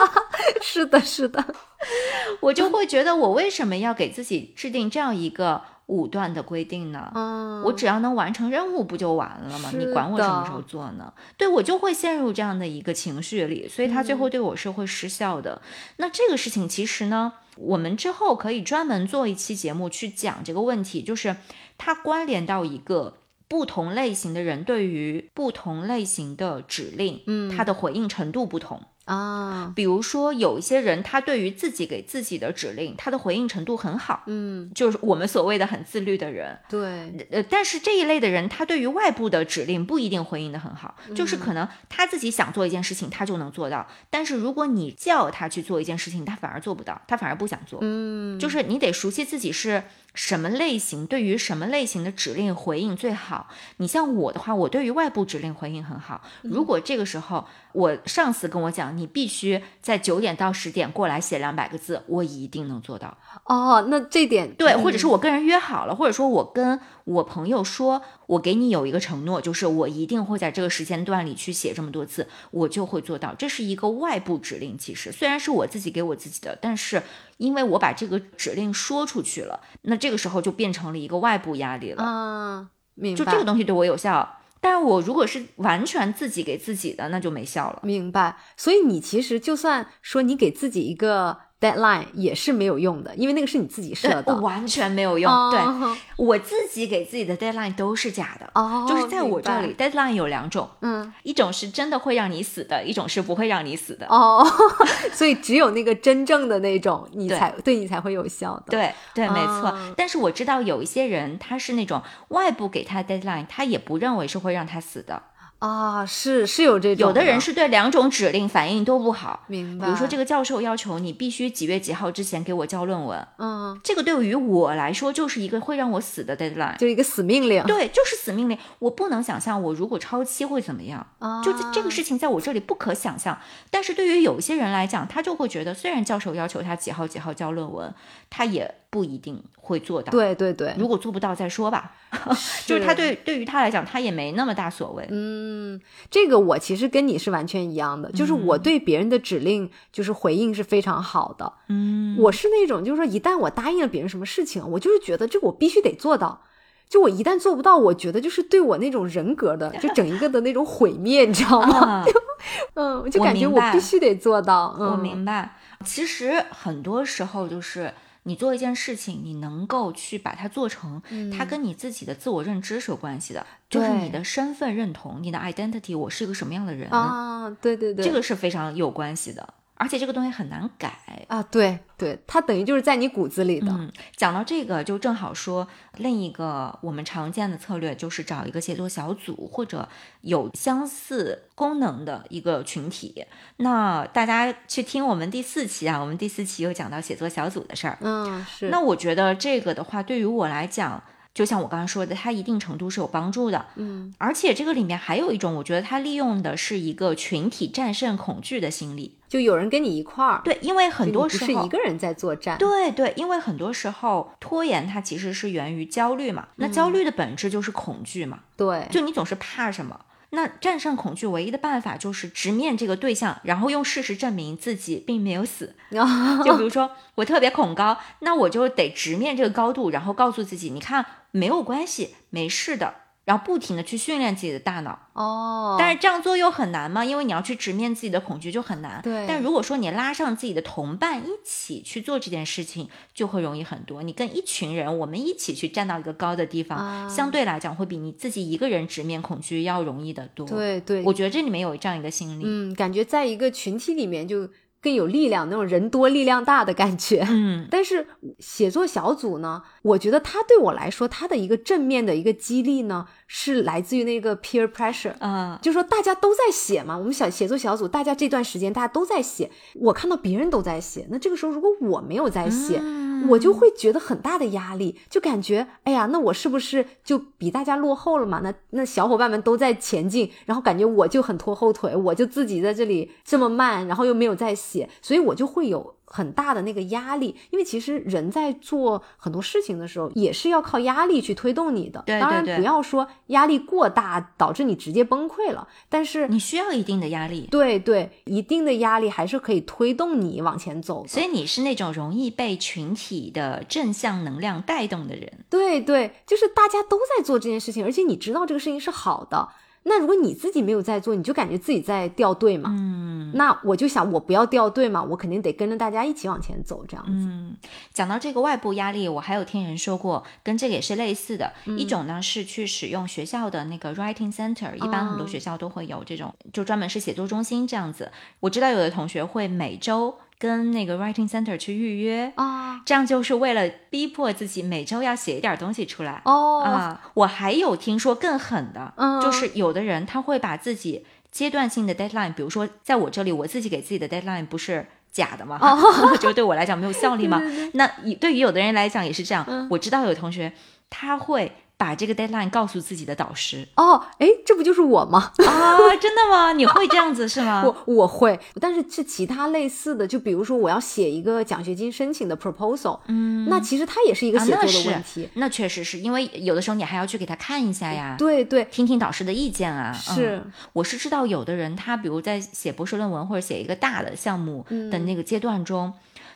是的，是的，我就会觉得我为什么要给自己制定这样一个武断的规定呢？嗯，我只要能完成任务不就完了吗？你管我什么时候做呢？对我就会陷入这样的一个情绪里，所以他最嗯后对我是会失效的。那这个事情其实呢，我们之后可以专门做一期节目去讲这个问题，就是它关联到一个。不同类型的人对于不同类型的指令，嗯他的回应程度不同。啊，比如说，有一些人他对于自己给自己的指令，他的回应程度很好，嗯，就是我们所谓的很自律的人。对，呃，但是这一类的人，他对于外部的指令不一定回应的很好，就是可能他自己想做一件事情，他就能做到，但是如果你叫他去做一件事情，他反而做不到，他反而不想做。嗯，就是你得熟悉自己是什么类型，对于什么类型的指令回应最好。你像我的话，我对于外部指令回应很好。如果这个时候我上司跟我讲，你必须在九点到十点过来写两百个字，我一定能做到。哦，那这点对，嗯或者是我跟人约好了，或者说我跟我朋友说，我给你有一个承诺，就是我一定会在这个时间段里去写这么多字，我就会做到。这是一个外部指令，其实虽然是我自己给我自己的，但是因为我把这个指令说出去了，那这个时候就变成了一个外部压力了。嗯，明白，就这个东西对我有效，但是我如果是完全自己给自己的，那就没效了。明白。所以你其实就算说你给自己一个 deadline 也是没有用的，因为那个是你自己设的。完全没有用。对哦我自己给自己的 deadline 都是假的。哦，就是在我这里，，deadline 有两种，嗯，一种是真的会让你死的，一种是不会让你死的。哦，所以只有那个真正的那种，你对才对你才会有效的。，对对，没错。哦但是我知道有一些人，他是那种外部给他 deadline，他也不认为是会让他死的。啊，是是有这种，有的人是对两种指令反应都不好。明白，比如说，这个，教授要求你必须几月几号之前给我交论文，嗯，这个对于我来说就是一个会让我死的 deadline。就一个死命令，对，就是死命令。我不能想象我如果超期会怎么样。啊，就这这个事情在我这里不可想象，但是对于有些人来讲，他就会觉得，虽然教授要求他几号几号交论文，他也不一定会做到。，对对对，如果做不到再说吧。就是他对对于他来讲，他也没那么大所谓。嗯，这个我其实跟你是完全一样的，就是我对别人的指令就是回应是非常好的。嗯，我是那种就是说，一旦我答应了别人什么事情，我就是觉得这个我必须得做到。就我一旦做不到，我觉得就是对我那种人格的就整一个的那种毁灭，你知道吗？啊，嗯，我就感觉我必须得做到。嗯、我明白。其实很多时候就是。你做一件事情，你能够去把它做成，它跟你自己的自我认知是有关系的，就是你的身份认同，你的 identity，我是一个什么样的人，啊，对对对，这个是非常有关系的。而且这个东西很难改。啊，对对，它等于就是在你骨子里的。嗯，讲到这个，就正好说另一个我们常见的策略，就是找一个写作小组或者有相似功能的一个群体。那大家去听我们第四期啊，我们第四期有讲到写作小组的事儿。嗯，是。那我觉得这个的话，对于我来讲，就像我刚刚说的，它一定程度是有帮助的。嗯，而且这个里面还有一种，我觉得它利用的是一个群体战胜恐惧的心理。就有人跟你一块儿。对，因为很多时候不是一个人在作战。对对，因为很多时候拖延它其实是源于焦虑嘛。那焦虑的本质就是恐惧嘛。对，就你总是怕什么。那战胜恐惧唯一的办法就是直面这个对象，然后用事实证明自己并没有死。就比如说我特别恐高，那我就得直面这个高度，然后告诉自己，你看没有关系，没事的。然后不停的去训练自己的大脑哦，但是这样做又很难吗，因为你要去直面自己的恐惧就很难。对，但如果说你拉上自己的同伴一起去做这件事情，就会容易很多。你跟一群人，我们一起去站到一个高的地方，相对来讲会比你自己一个人直面恐惧要容易得多。对对，我觉得这里面有这样一个心理，嗯，感觉在一个群体里面就。更有力量，那种人多力量大的感觉。嗯，但是写作小组呢，我觉得它对我来说，它的一个正面的一个激励呢，是来自于那个 peer pressure。嗯，就说大家都在写嘛，我们小写作小组，大家这段时间大家都在写，我看到别人都在写，那这个时候如果我没有在写，我就会觉得很大的压力，就感觉哎呀，那我是不是就比大家落后了嘛？那那小伙伴们都在前进，然后感觉我就很拖后腿，我就自己在这里这么慢，然后又没有在。写，所以我就会有很大的那个压力，因为其实人在做很多事情的时候，也是要靠压力去推动你的。对，当然不要说压力过大导致你直接崩溃了，但是你需要一定的压力。对对，一定的压力还是可以推动你往前走。所以你是那种容易被群体的正向能量带动的人。对对，就是大家都在做这件事情，而且你知道这个事情是好的。那如果你自己没有在做，你就感觉自己在掉队嘛。嗯，那我就想，我不要掉队嘛，我肯定得跟着大家一起往前走，这样子。嗯，讲到这个外部压力，我还有听人说过，跟这个也是类似的。嗯、一种呢是去使用学校的那个 writing center，一般很多学校都会有这种，就专门是写作中心这样子。我知道有的同学会每周。跟那个 writing center 去预约啊，这样就是为了逼迫自己每周要写一点东西出来哦啊。我还有听说更狠的，就是有的人他会把自己阶段性的 deadline，比如说在我这里，我自己给自己的 deadline 不是假的吗？就对我来讲没有效力吗？那对于有的人来讲也是这样。我知道有同学他会。把这个 deadline 告诉自己的导师哦，哎，这不就是我吗？啊，真的吗？你会这样子是吗？我我会，但是是其他类似的，就比如说我要写一个奖学金申请的 proposal，嗯，那其实它也是一个写作的问题。那确实是因为有的时候你还要去给他看一下呀，对对，听听导师的意见啊。是，我是知道有的人他比如在写博士论文或者写一个大的项目的那个阶段中，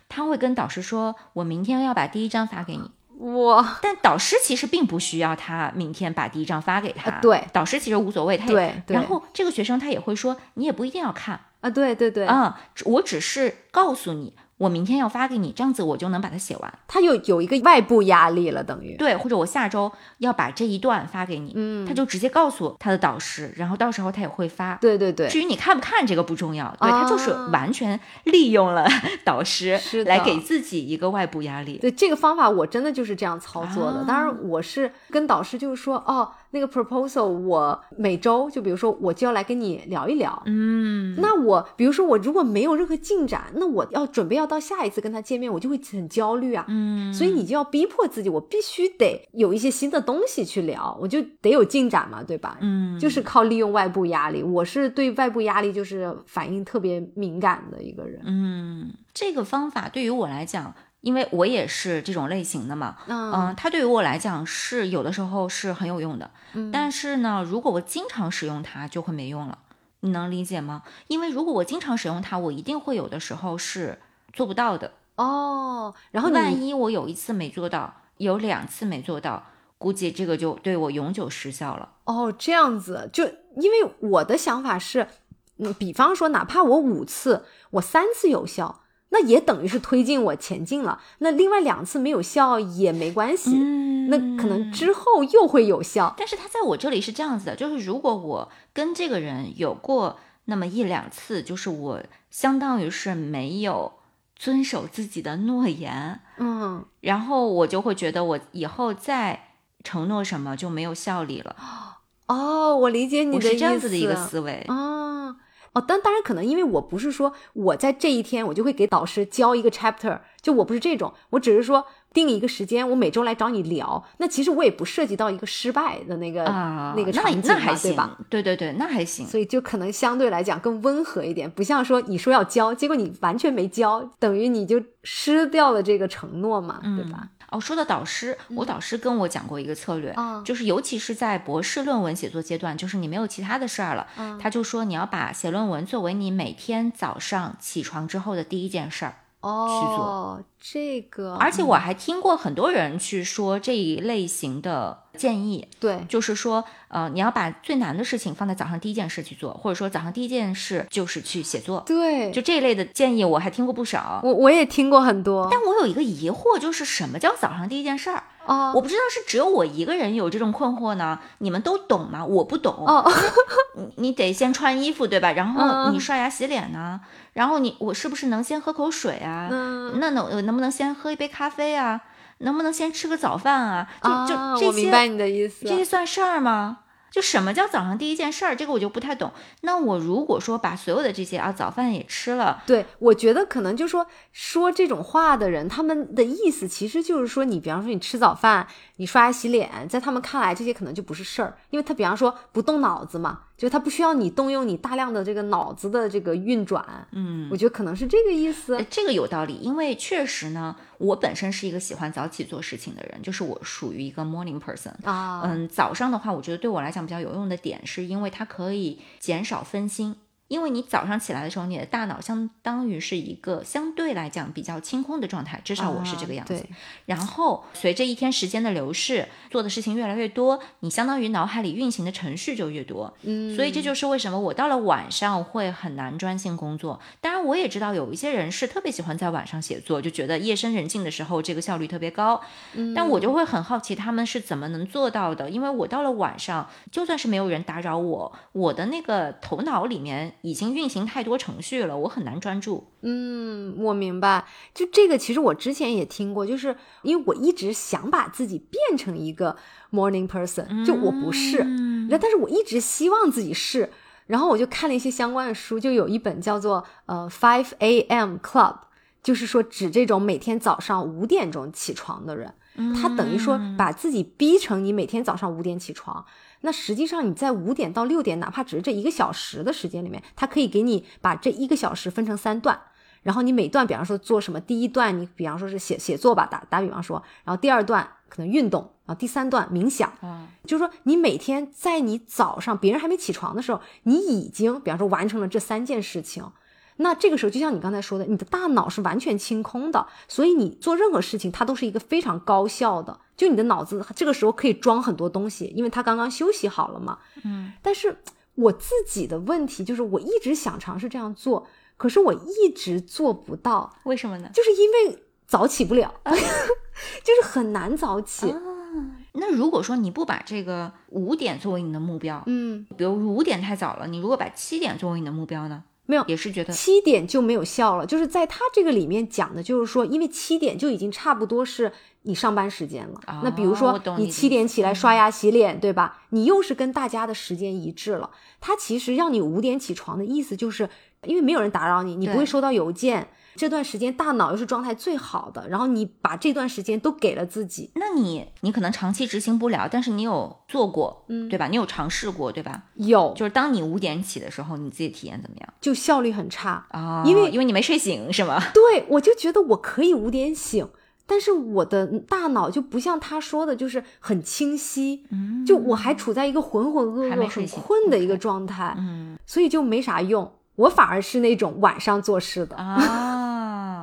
他会跟导师说：“我明天要把第一章发给你。”哇！但导师其实并不需要他明天把第一章发给他，对，导师其实无所谓，他对。然后这个学生他也会说，你也不一定要看啊，对对对，啊，我只是告诉你。我明天要发给你，这样子我就能把它写完。他有有一个外部压力了，等于对，或者我下周要把这一段发给你，嗯，他就直接告诉他的导师，然后到时候他也会发。对对对，至于你看不看这个不重要，对他就是完全利用了 导师来给自己一个外部压力。对这个方法，我真的就是这样操作的。当然，我是跟导师就是说，哦，那个 proposal 我每周就比如说我就要来跟你聊一聊，嗯，那我比如说我如果没有任何进展，那我要准备要。到下一次跟他见面，我就会很焦虑啊，嗯，所以你就要逼迫自己，我必须得有一些新的东西去聊，我就得有进展嘛，对吧？嗯，就是靠利用外部压力，我是对外部压力就是反应特别敏感的一个人。嗯，这个方法对于我来讲，因为我也是这种类型的嘛，嗯，它对于我来讲是有的时候是很有用的，但是呢，如果我经常使用它，就会没用了。你能理解吗？因为如果我经常使用它，我一定会有的时候是。做不到的哦，然后万一我有一次没做到，有两次没做到，估计这个就对我永久失效了。哦，这样子，就因为我的想法是，嗯，比方说，哪怕我五次，我三次有效。那也等于是推进我前进了。那另外两次没有效也没关系，那可能之后又会有效。但是他在我这里是这样子的，就是如果我跟这个人有过那么一两次，就是我相当于是没有遵守自己的诺言，嗯，然后我就会觉得我以后再承诺什么就没有效力了。哦，我理解你的意思，是这样子的一个思维。哦哦，但当然可能，因为我不是说我在这一天我就会给导师教一个 chapter，就我不是这种，我只是说定一个时间，我每周来找你聊。那其实我也不涉及到一个失败的那个、啊，那个那场景嘛，那还行对吧？？对对对，那还行。所以就可能相对来讲更温和一点，不像说你说要教，结果你完全没教，等于你就失掉了这个承诺嘛，对吧？哦，说到导师，我导师跟我讲过一个策略，嗯就是尤其是在博士论文写作阶段，就是你没有其他的事儿了，嗯他就说你要把写论文作为你每天早上起床之后的第一件事儿。哦，这个，而且我还听过很多人去说这一类型的建议，对，就是说，呃，你要把最难的事情放在早上第一件事去做，或者说早上第一件事就是去写作，对，就这一类的建议我还听过不少。我我也听过很多，但我有一个疑惑，就是什么叫早上第一件事儿？哦，我不知道是只有我一个人有这种困惑呢？你们都懂吗？我不懂。哦，你你得先穿衣服对吧？然后嗯你刷牙洗脸呢？然后你我是不是能先喝口水啊？嗯那能呃能不能先喝一杯咖啡啊？能不能先吃个早饭啊？就、啊，就这些我明白你的意思，这些算事儿吗？就什么叫早上第一件事儿？这个我就不太懂。那我如果说把所有的这些啊早饭也吃了，对，我觉得可能就说说这种话的人，他们的意思其实就是说，你比方说你吃早饭，你刷牙洗脸，在他们看来这些可能就不是事儿，因为他比方说不动脑子嘛，就它不需要你动用你大量的这个脑子的这个运转，嗯，我觉得可能是这个意思呃。这个有道理，因为确实呢，我本身是一个喜欢早起做事情的人，就是我属于一个 morning person。啊，嗯，早上的话，我觉得对我来讲比较有用的点，是因为它可以减少分心。因为你早上起来的时候，你的大脑相当于是一个相对来讲比较清空的状态，至少我是这个样子。然后随着一天时间的流逝，做的事情越来越多，你相当于脑海里运行的程序就越多。嗯，所以这就是为什么我到了晚上会很难专心工作。当然，我也知道有一些人是特别喜欢在晚上写作，就觉得夜深人静的时候这个效率特别高。但我就会很好奇他们是怎么能做到的，因为我到了晚上，就算是没有人打扰我，我的那个头脑里面已经运行太多程序了，我很难专注。嗯，我明白。就这个，其实我之前也听过，就是因为我一直想把自己变成一个 morning person，就我不是，嗯但是我一直希望自己是。然后我就看了一些相关的书，就有一本叫做呃 Five A.M. Club，就是说指这种每天早上五点钟起床的人，他等于说把自己逼成你每天早上五点起床。那实际上你在五点到六点，哪怕只是这一个小时的时间里面，它可以给你把这一个小时分成三段。然后你每段，比方说做什么，第一段你比方说是写写作吧，打打比方说，然后第二段可能运动，然后第三段冥想，嗯，就是说你每天在你早上别人还没起床的时候，你已经比方说完成了这三件事情。那这个时候，就像你刚才说的，你的大脑是完全清空的，所以你做任何事情，它都是一个非常高效的。就你的脑子这个时候可以装很多东西，因为它刚刚休息好了嘛。嗯，但是我自己的问题就是，我一直想尝试这样做，可是我一直做不到，为什么呢？就是因为早起不了，就是很难早起。那如果说你不把这个五点作为你的目标，嗯，比如五点太早了，你如果把七点作为你的目标呢？没有也是觉得七点就没有效了。就是在他这个里面讲的，就是说，因为七点就已经差不多是你上班时间了。哦那比如说你七点起来刷牙洗脸，对吧？你又是跟大家的时间一致了。他其实让你五点起床的意思，就是因为没有人打扰你，你不会收到邮件。这段时间大脑又是状态最好的，然后你把这段时间都给了自己，那你你可能长期执行不了，但是你有做过，嗯对吧？你有尝试过，对吧？有就是当你五点起的时候，你自己体验怎么样就效率很差。啊？因为因为你没睡醒是吗？对，我就觉得我可以五点醒，但是我的大脑就不像他说的，就是很清晰，嗯就我还处在一个浑浑噩噩、很还没睡醒困的一个状态，嗯所以就没啥用。我反而是那种晚上做事的，啊，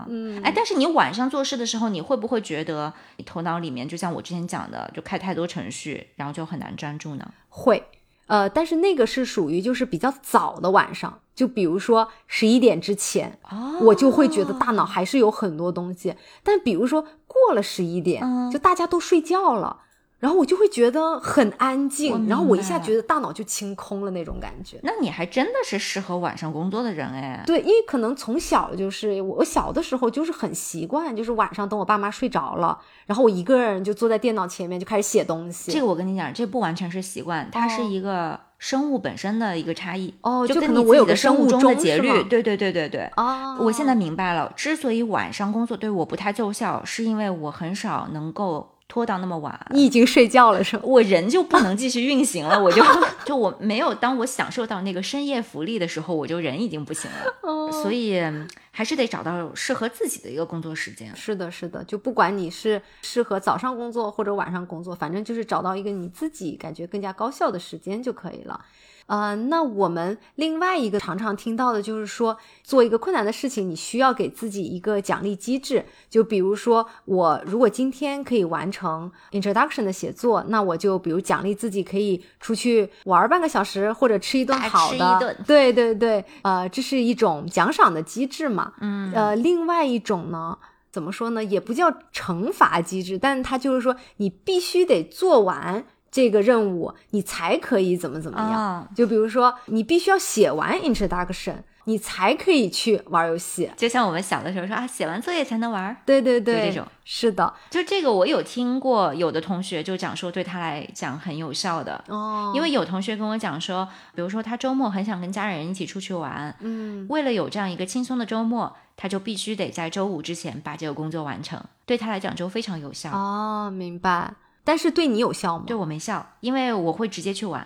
嗯，哎，但是你晚上做事的时候，你会不会觉得你头脑里面就像我之前讲的，就开太多程序，然后就很难专注呢？会。呃，但是那个是属于就是比较早的晚上，就比如说十一点之前，哦我就会觉得大脑还是有很多东西。但比如说过了十一点，嗯就大家都睡觉了，然后我就会觉得很安静，然后我一下觉得大脑就清空了那种感觉。那你还真的是适合晚上工作的人哎。对，因为可能从小就是我我小的时候就是很习惯，就是晚上等我爸妈睡着了，然后我一个人就坐在电脑前面就开始写东西。这个我跟你讲，这不完全是习惯，它是哦一个生物本身的一个差异。哦，就就跟你可能我有个自己的生物钟的节律，对对对对对。哦，我现在明白了，之所以晚上工作对我不太奏效，是因为我很少能够拖到那么晚。你已经睡觉了是吗？我人就不能继续运行了，我就就我没有当我享受到那个深夜福利的时候，我就人已经不行了，哦所以嗯还是得找到适合自己的一个工作时间。是的，是的，就不管你是适合早上工作或者晚上工作，反正就是找到一个你自己感觉更加高效的时间就可以了。呃，那我们另外一个常常听到的就是说，做一个困难的事情，你需要给自己一个奖励机制。就比如说，我如果今天可以完成 introduction 的写作，那我就比如奖励自己可以出去玩半个小时，或者吃一顿好的。吃一顿对对对，呃，这是一种奖赏的机制嘛。嗯呃，另外一种呢，怎么说呢，也不叫惩罚机制，但它就是说你必须得做完这个任务，你才可以怎么怎么样。啊，就比如说，你必须要写完 introduction，你才可以去玩游戏。就像我们小的时候说啊，写完作业才能玩儿。对对对，这种是的就这个我有听过，有的同学就讲说对他来讲很有效的。哦，因为有同学跟我讲说，比如说他周末很想跟家人一起出去玩，嗯，为了有这样一个轻松的周末，他就必须得在周五之前把这个工作完成，对他来讲就非常有效。哦，明白。但是对你有效吗？对我没效，因为我会直接去玩。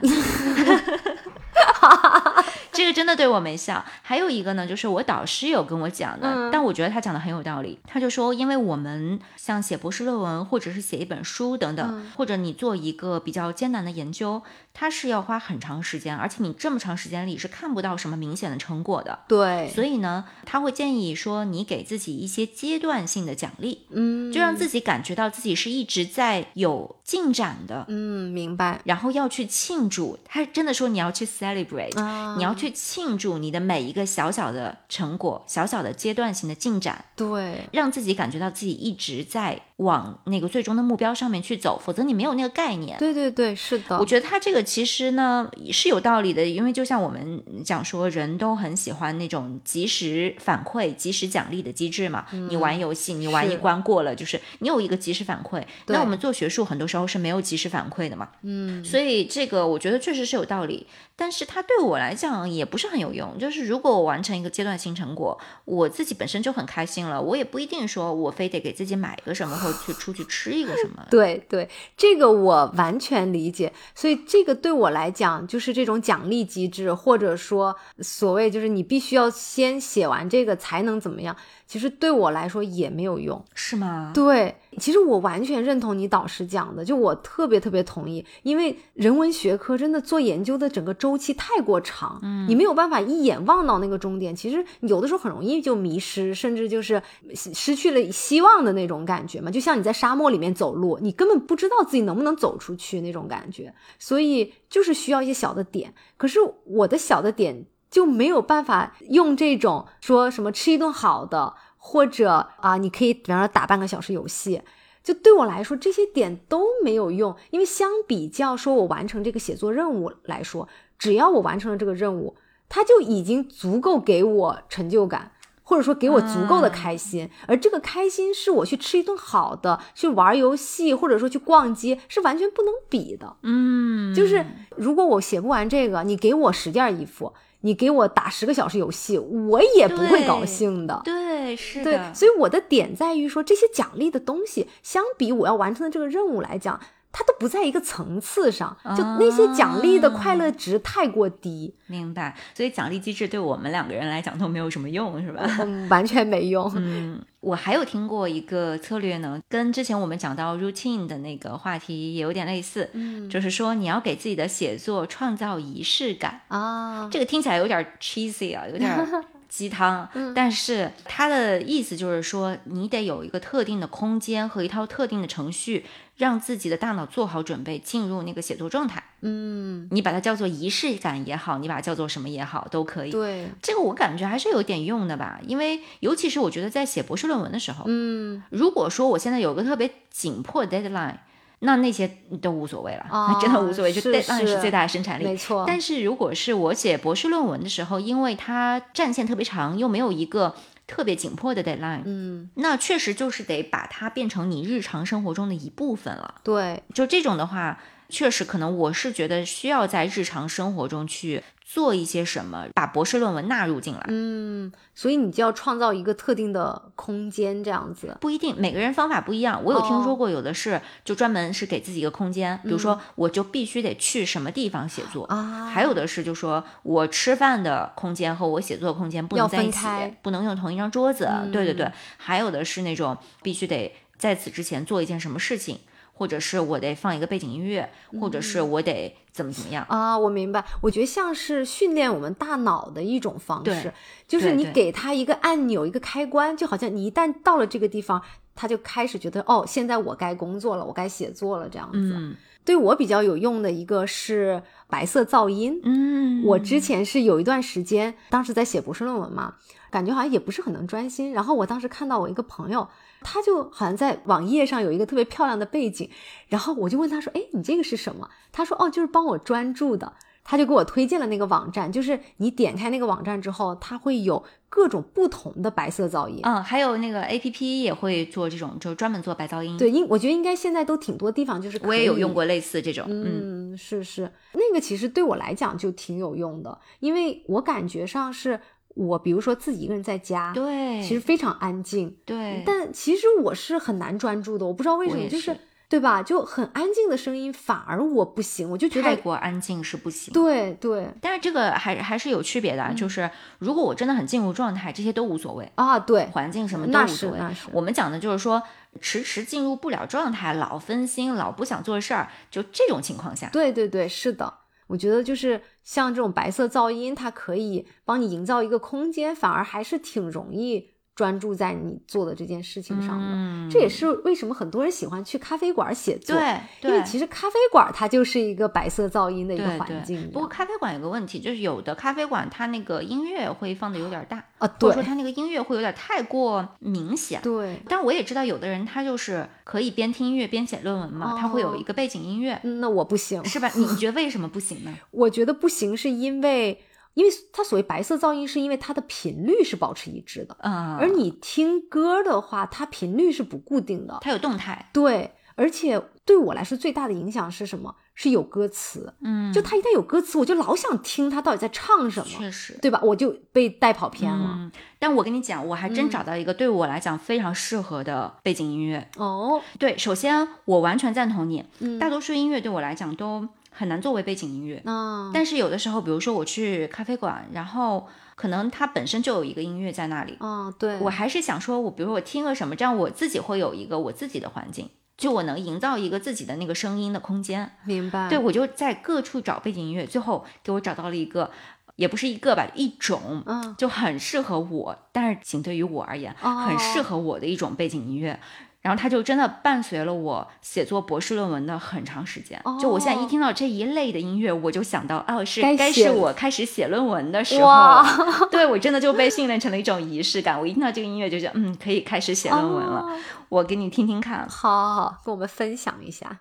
这个真的对我没效。还有一个呢，就是我导师有跟我讲的，嗯但我觉得他讲的很有道理。他就说，因为我们像写博士论文，或者是写一本书等等，嗯或者你做一个比较艰难的研究，它是要花很长时间，而且你这么长时间里是看不到什么明显的成果的。对，所以呢，他会建议说，你给自己一些阶段性的奖励，嗯，就让自己感觉到自己是一直在有进展的。嗯，明白。然后要去庆祝，他真的说你要去 celebrate，、啊，你要去庆祝你的每一个小小的成果、小小的阶段性的进展，对，让自己感觉到自己一直在往那个最终的目标上面去走，否则你没有那个概念。对对对，是的，我觉得他这个其实呢是有道理的，因为就像我们讲说，人都很喜欢那种及时反馈、及时奖励的机制嘛。你玩游戏，你玩一关过了，就是你有一个及时反馈。那我们做学术很多时候是没有及时反馈的嘛。嗯，所以这个我觉得确实是有道理，但是它对我来讲也不是很有用。就是如果我完成一个阶段性成果，我自己本身就很开心了，我也不一定说我非得给自己买一个什么或者去出去吃一个什么。对对，这个我完全理解。所以这个对我来讲，就是这种奖励机制，或者说所谓就是你必须要先写完这个才能怎么样，其实对我来说也没有用。是吗？对，其实我完全认同你导师讲的，就我特别特别同意，因为人文学科真的做研究的整个周期太过长，嗯，你没有办法一眼望到那个终点，其实有的时候很容易就迷失，甚至就是失去了希望的那种感觉嘛，就像你在沙漠里面走路，你根本不知道自己能不能走出去那种感觉，所以就是需要一些小的点，可是我的小的点就没有办法用这种说什么吃一顿好的。或者啊，你可以比方说打半个小时游戏，就对我来说这些点都没有用，因为相比较说我完成这个写作任务来说，只要我完成了这个任务，它就已经足够给我成就感。或者说给我足够的开心，而这个开心是我去吃一顿好的、去玩游戏，或者说去逛街，是完全不能比的。嗯，就是如果我写不完这个，你给我十件衣服，你给我打十个小时游戏，我也不会高兴的。对，是对，的，所以我的点在于说，这些奖励的东西，相比我要完成的这个任务来讲，它都不在一个层次上，就那些奖励的快乐值太过低，明白。所以奖励机制对我们两个人来讲都没有什么用，是吧？嗯，完全没用。嗯，我还有听过一个策略呢，跟之前我们讲到 routine 的那个话题也有点类似，嗯就是说你要给自己的写作创造仪式感。啊，这个听起来有点 cheesy 啊，有点 鸡汤，但是它的意思就是说，你得有一个特定的空间和一套特定的程序，让自己的大脑做好准备，进入那个写作状态。嗯，你把它叫做仪式感也好，你把它叫做什么也好，都可以。对，这个我感觉还是有点用的吧，因为尤其是我觉得在写博士论文的时候，嗯如果说我现在有个特别紧迫 deadline，那那些都无所谓了，真的无所谓，就是 deadline 是是最大的生产力。没错。但是如果是我写博士论文的时候，因为它战线特别长，又没有一个特别紧迫的 deadline，嗯，那确实就是得把它变成你日常生活中的一部分了。对，就这种的话，确实可能我是觉得需要在日常生活中去做一些什么，把博士论文纳入进来。嗯，所以你就要创造一个特定的空间，这样子。不一定，每个人方法不一样。我有听哦说过，有的是就专门是给自己一个空间，比如说我就必须得去什么地方写作嗯啊还有的是就说我吃饭的空间和我写作的空间不能在一起，不能用同一张桌子。对对对嗯，还有的是那种必须得在此之前做一件什么事情，或者是我得放一个背景音乐，或者是我得怎么怎么样。啊，我明白。我觉得像是训练我们大脑的一种方式，就是你给它一个按钮、一个开关，就好像你一旦到了这个地方，它就开始觉得哦，现在我该工作了，我该写作了，这样子。嗯对我比较有用的一个是白色噪音。嗯，我之前是有一段时间，当时在写博士论文嘛，感觉好像也不是很能专心。然后我当时看到我一个朋友，他就好像在网页上有一个特别漂亮的背景，然后我就问他说：“哎，你这个是什么？”他说：“哦，就是帮我专注的。”他就给我推荐了那个网站，就是你点开那个网站之后，它会有各种不同的白色噪音。嗯，还有那个 A P P 也会做这种，就专门做白噪音。，对，应我觉得应该现在都挺多地方就是我也有用过类似这种。嗯嗯，是是，那个其实对我来讲就挺有用的，因为我感觉上是我，比如说自己一个人在家，对，其实非常安静，对，但其实我是很难专注的，我不知道为什么，就是是对吧？就很安静的声音，反而我不行，我就觉得太过安静是不行。对对但是这个还还是有区别的啊，就是如果我真的很进入状态，这些都无所谓，啊，对，环境什么都那无所谓是那是。我们讲的就是说，迟迟进入不了状态，老分心，老不想做事儿，就这种情况下，对对对，是的。我觉得就是像这种白色噪音，它可以帮你营造一个空间，反而还是挺容易专注在你做的这件事情上的。嗯，这也是为什么很多人喜欢去咖啡馆写作，对对，因为其实咖啡馆它就是一个白色噪音的一个环境。不过咖啡馆有个问题，就是有的咖啡馆它那个音乐会放的有点大，啊，或者对说它那个音乐会有点太过明显。对，但我也知道有的人他就是可以边听音乐边写论文嘛，他会有哦一个背景音乐，嗯那我不行，是吧？你 你觉得为什么不行呢？我觉得不行，是因为因为它所谓白色噪音，是因为它的频率是保持一致的，啊、而你听歌的话，它频率是不固定的。它有动态，对，而且对我来说最大的影响是什么？是有歌词。嗯，就它一旦有歌词，我就老想听它到底在唱什么，确实。对吧？我就被带跑偏了。嗯，但我跟你讲，我还真嗯找到一个对我来讲非常适合的背景音乐。哦，对，首先我完全赞同你，嗯大多数音乐对我来讲都很难作为背景音乐。嗯但是有的时候，比如说我去咖啡馆，然后可能它本身就有一个音乐在那里，嗯，对，我还是想说，我比如说我听个什么，这样我自己会有一个我自己的环境，就我能营造一个自己的那个声音的空间。明白。对，我就在各处找背景音乐，最后给我找到了一个，也不是一个吧，一种，嗯，就很适合我，但是仅对于我而言，哦很适合我的一种背景音乐。然后它就真的伴随了我写作博士论文的很长时间。就我现在一哦听到这一类的音乐，我就想到，哦，是该该是我开始写论文的时候哇了。对我真的就被训练成了一种仪式感。我一听到这个音乐，就觉得，嗯，可以开始写论文了。哦我给你听听看。好好好，跟我们分享一下。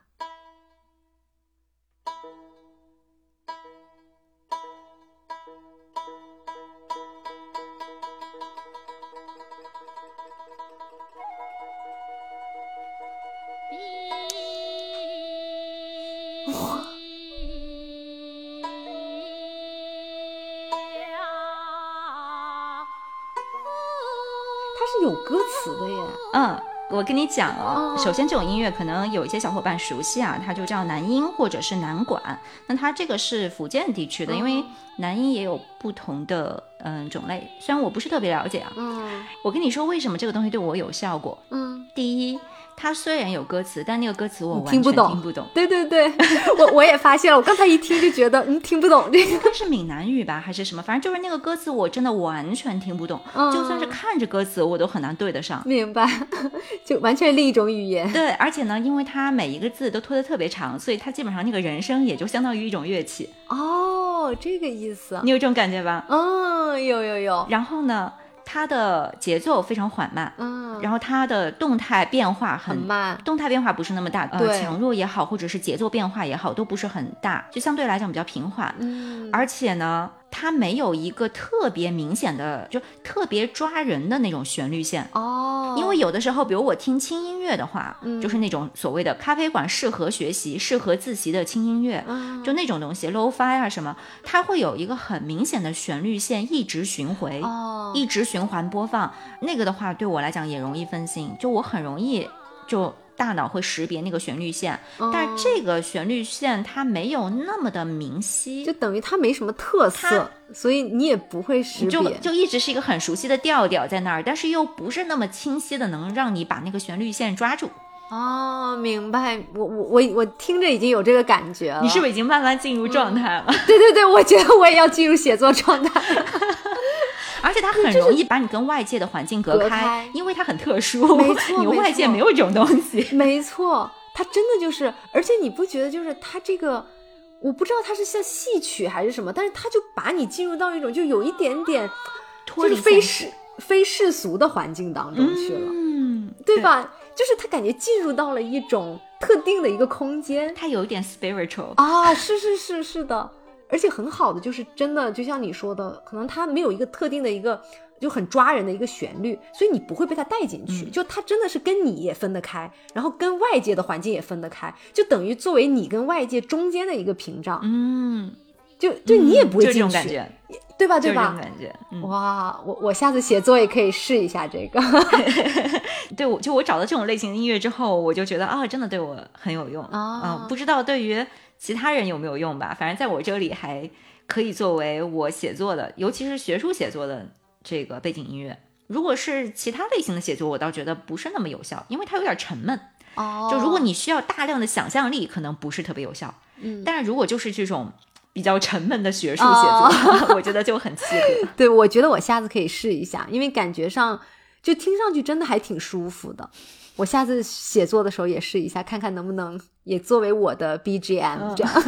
我跟你讲哦，哦首先这种音乐可能有一些小伙伴熟悉啊，它就叫南音或者是南管。那它这个是福建地区的，因为哦南音也有不同的嗯种类，虽然我不是特别了解啊。嗯我跟你说，为什么这个东西对我有效果？嗯，第一，它虽然有歌词，但那个歌词我完全听不懂听不懂。对对对，我我也发现了，我刚才一听就觉得嗯听不懂 这个。它是闽南语吧，还是什么？反正就是那个歌词，我真的完全听不懂。就算是嗯看着歌词，我都很难对得上。明白，就完全另一种语言。对，而且呢，因为它每一个字都拖得特别长，所以它基本上那个人声也就相当于一种乐器。哦，这个意思。你有这种感觉吧？嗯，有有有。然后呢，它的节奏非常缓慢，嗯，然后它的动态变化很慢，动态变化不是那么大，呃，对。强弱也好，或者是节奏变化也好，都不是很大，就相对来讲比较平缓。嗯，而且呢，它没有一个特别明显的，就特别抓人的那种旋律线。哦，因为有的时候，比如我听轻音乐的话，嗯就是那种所谓的咖啡馆适合学习、适合自习的轻音乐，嗯就那种东西，low-fi 啊什么，它会有一个很明显的旋律线一直巡回，哦，一直循环播放。那个的话，对我来讲也容易分心，就我很容易就大脑会识别那个旋律线，但是这个旋律线它没有那么的明晰，就等于它没什么特色，所以你也不会识就别。就一直是一个很熟悉的调调在那儿，但是又不是那么清晰的能让你把那个旋律线抓住。哦，明白。我我我我听着已经有这个感觉了。你是不是已经慢慢进入状态了？对对对，我觉得我也要进入写作状态。而且它很容易把你跟外界的环境隔隔开因为它很特殊，没错 你外界没有这种东西。没错，它真的就是，而且你不觉得就是它这个，我不知道它是像戏曲还是什么，但是它就把你进入到一种就有一点点就是脱离非世非世俗的环境当中去了，嗯，对？吧？就是他感觉进入到了一种特定的一个空间它有一点 spiritual。啊，是是是是的，而且很好的就是真的，就像你说的，可能它没有一个特定的一个就很抓人的一个旋律，所以你不会被它带进去，嗯就它真的是跟你也分得开，然后跟外界的环境也分得开，就等于作为你跟外界中间的一个屏障，嗯，就就你也不会就这种感觉，对吧？对吧？感觉。嗯，哇，我我下次写作也可以试一下这个，对我就我找到这种类型的音乐之后，我就觉得啊，真的对我很有用啊嗯不知道对于其他人有没有用吧？反正在我这里还可以作为我写作的，尤其是学术写作的这个背景音乐。如果是其他类型的写作，我倒觉得不是那么有效，因为它有点沉闷。哦就如果你需要大量的想象力，可能不是特别有效。嗯但是如果就是这种比较沉闷的学术写作，我觉得就很契合。对，我觉得我下次可以试一下，因为感觉上就听上去真的还挺舒服的。我下次写作的时候也试一下，看看能不能也作为我的 BGM 这样。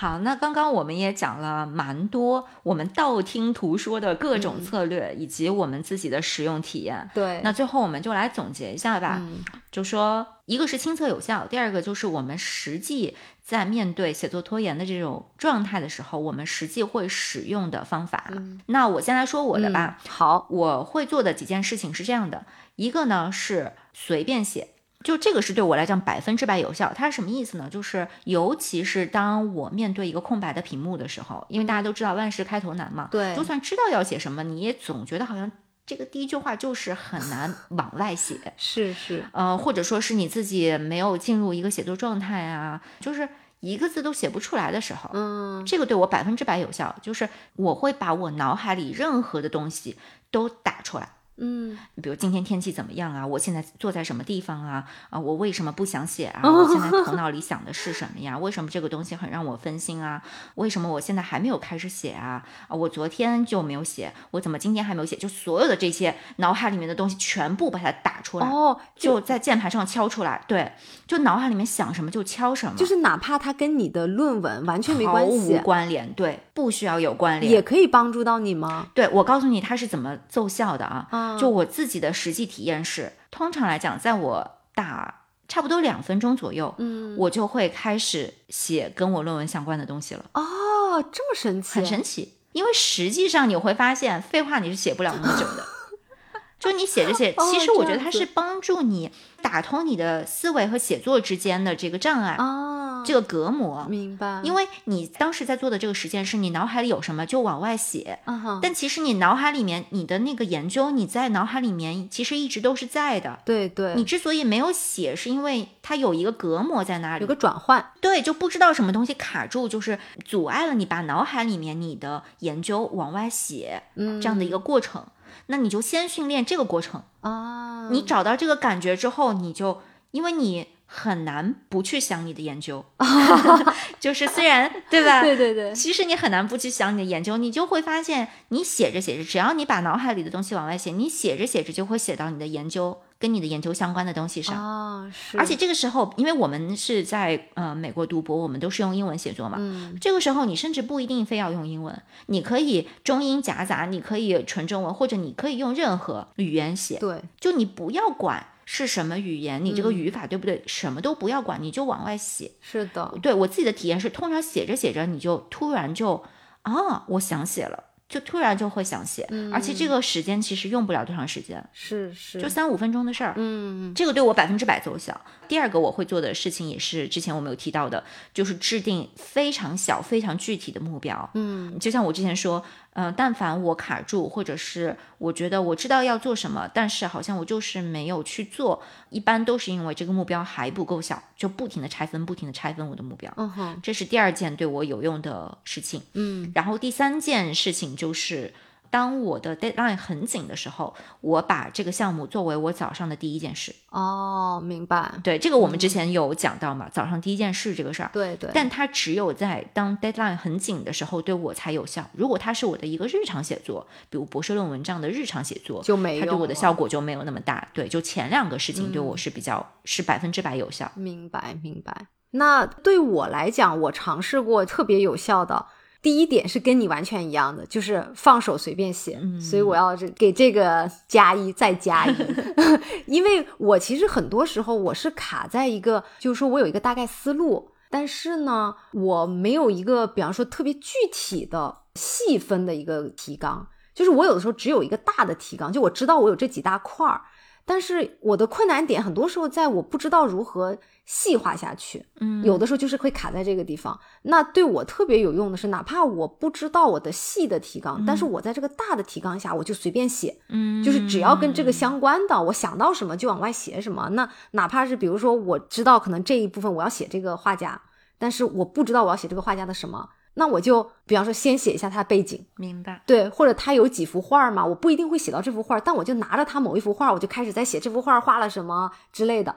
好，那刚刚我们也讲了蛮多我们道听途说的各种策略，以及我们自己的使用体验。对，那最后我们就来总结一下吧，嗯就说一个是亲测有效，第二个就是我们实际在面对写作拖延的这种状态的时候，我们实际会使用的方法。那我先来说我的吧，嗯好，我会做的几件事情是这样的，一个呢是随便写。就这个是对我来讲百分之百有效，它是什么意思呢？就是尤其是当我面对一个空白的屏幕的时候，因为大家都知道万事开头难嘛，对就算知道要写什么，你也总觉得好像这个第一句话就是很难 往外写，是是，呃，或者说是你自己没有进入一个写作状态啊，就是一个字都写不出来的时候，嗯这个对我百分之百有效，就是我会把我脑海里任何的东西都打出来。嗯比如今天天气怎么样啊？我现在坐在什么地方啊？啊，我为什么不想写啊？我现在头脑里想的是什么呀？为什么这个东西很让我分心啊？为什么我现在还没有开始写啊？啊，我昨天就没有写，我怎么今天还没有写？就所有的这些脑海里面的东西全部把它打出来，哦，就就在键盘上敲出来。对，就脑海里面想什么就敲什么，就是哪怕它跟你的论文完全没毫无关系，关联，对，不需要有关联，也可以帮助到你吗？对我告诉你它是怎么奏效的啊。啊就我自己的实际体验是，通常来讲，在我打差不多两分钟左右，嗯我就会开始写跟我论文相关的东西了，哦，这么神奇，很神奇。因为实际上你会发现，废话你是写不了那么久的。就你写着写，哦其实我觉得它是帮助你打通你的思维和写作之间的这个障碍，啊，这个隔膜。明白，因为你当时在做的这个实践是你脑海里有什么就往外写，啊，但其实你脑海里面你的那个研究，你在脑海里面其实一直都是在的。对对，你之所以没有写，是因为它有一个隔膜在那里，有个转换，对，就不知道什么东西卡住，就是阻碍了你把脑海里面你的研究往外写嗯，这样的一个过程。那你就先训练这个过程，啊，你找到这个感觉之后，你就因为你很难不去想你的研究，就是虽然 对吧？对对对，其实你很难不去想你的研究，你就会发现，你写着写着，只要你把脑海里的东西往外写，你写着写着就会写到你的研究跟你的研究相关的东西上。而且这个时候，因为我们是在呃美国读博，我们都是用英文写作嘛。嗯，这个时候你甚至不一定非要用英文，你可以中英夹杂，你可以纯中文，或者你可以用任何语言写。对，就你不要管是什么语言，你这个嗯语法对不对，什么都不要管，你就往外写。是的，对我自己的体验是，通常写着写着，你就突然就啊，我想写了，就突然就会想写，而且这个时间其实用不了多长时间，是是，就三五分钟的事儿。嗯这个对我百分之百奏效。第二个我会做的事情也是之前我没有提到的，就是制定非常小、非常具体的目标。嗯就像我之前说，呃，但凡我卡住，或者是我觉得我知道要做什么，但是好像我就是没有去做，一般都是因为这个目标还不够小，就不停的拆分，不停的拆分我的目标。嗯哼这是第二件对我有用的事情。嗯然后第三件事情就是，当我的 deadline 很紧的时候，我把这个项目作为我早上的第一件事。哦，明白，对，这个我们之前有讲到嘛，早上第一件事这个事儿。对对，但它只有在当 deadline 很紧的时候对我才有效。如果它是我的一个日常写作，比如博士论文这样的日常写作，就没它对我的效果就没有那么大。对，就前两个事情对嗯我是比较、是百分之百有效。明白明白。那对我来讲，我尝试过特别有效的。第一点是跟你完全一样的，就是放手随便写，嗯。所以我要是给这个加一再加一 因为我其实很多时候我是卡在一个，就是说我有一个大概思路，但是呢，我没有一个，比方说特别具体的细分的一个提纲，就是我有的时候只有一个大的提纲，就我知道我有这几大块儿，但是我的困难点很多时候在我不知道如何细化下去，嗯有的时候就是会卡在这个地方。那对我特别有用的是，哪怕我不知道我的细的提纲，但是我在这个大的提纲下，我就随便写，嗯就是只要跟这个相关的，我想到什么就往外写什么。那哪怕是比如说我知道可能这一部分我要写这个画家，但是我不知道我要写这个画家的什么，那我就比方说先写一下他的背景。明白。对，或者他有几幅画嘛，我不一定会写到这幅画，但我就拿着他某一幅画，我就开始在写这幅画画了什么之类的。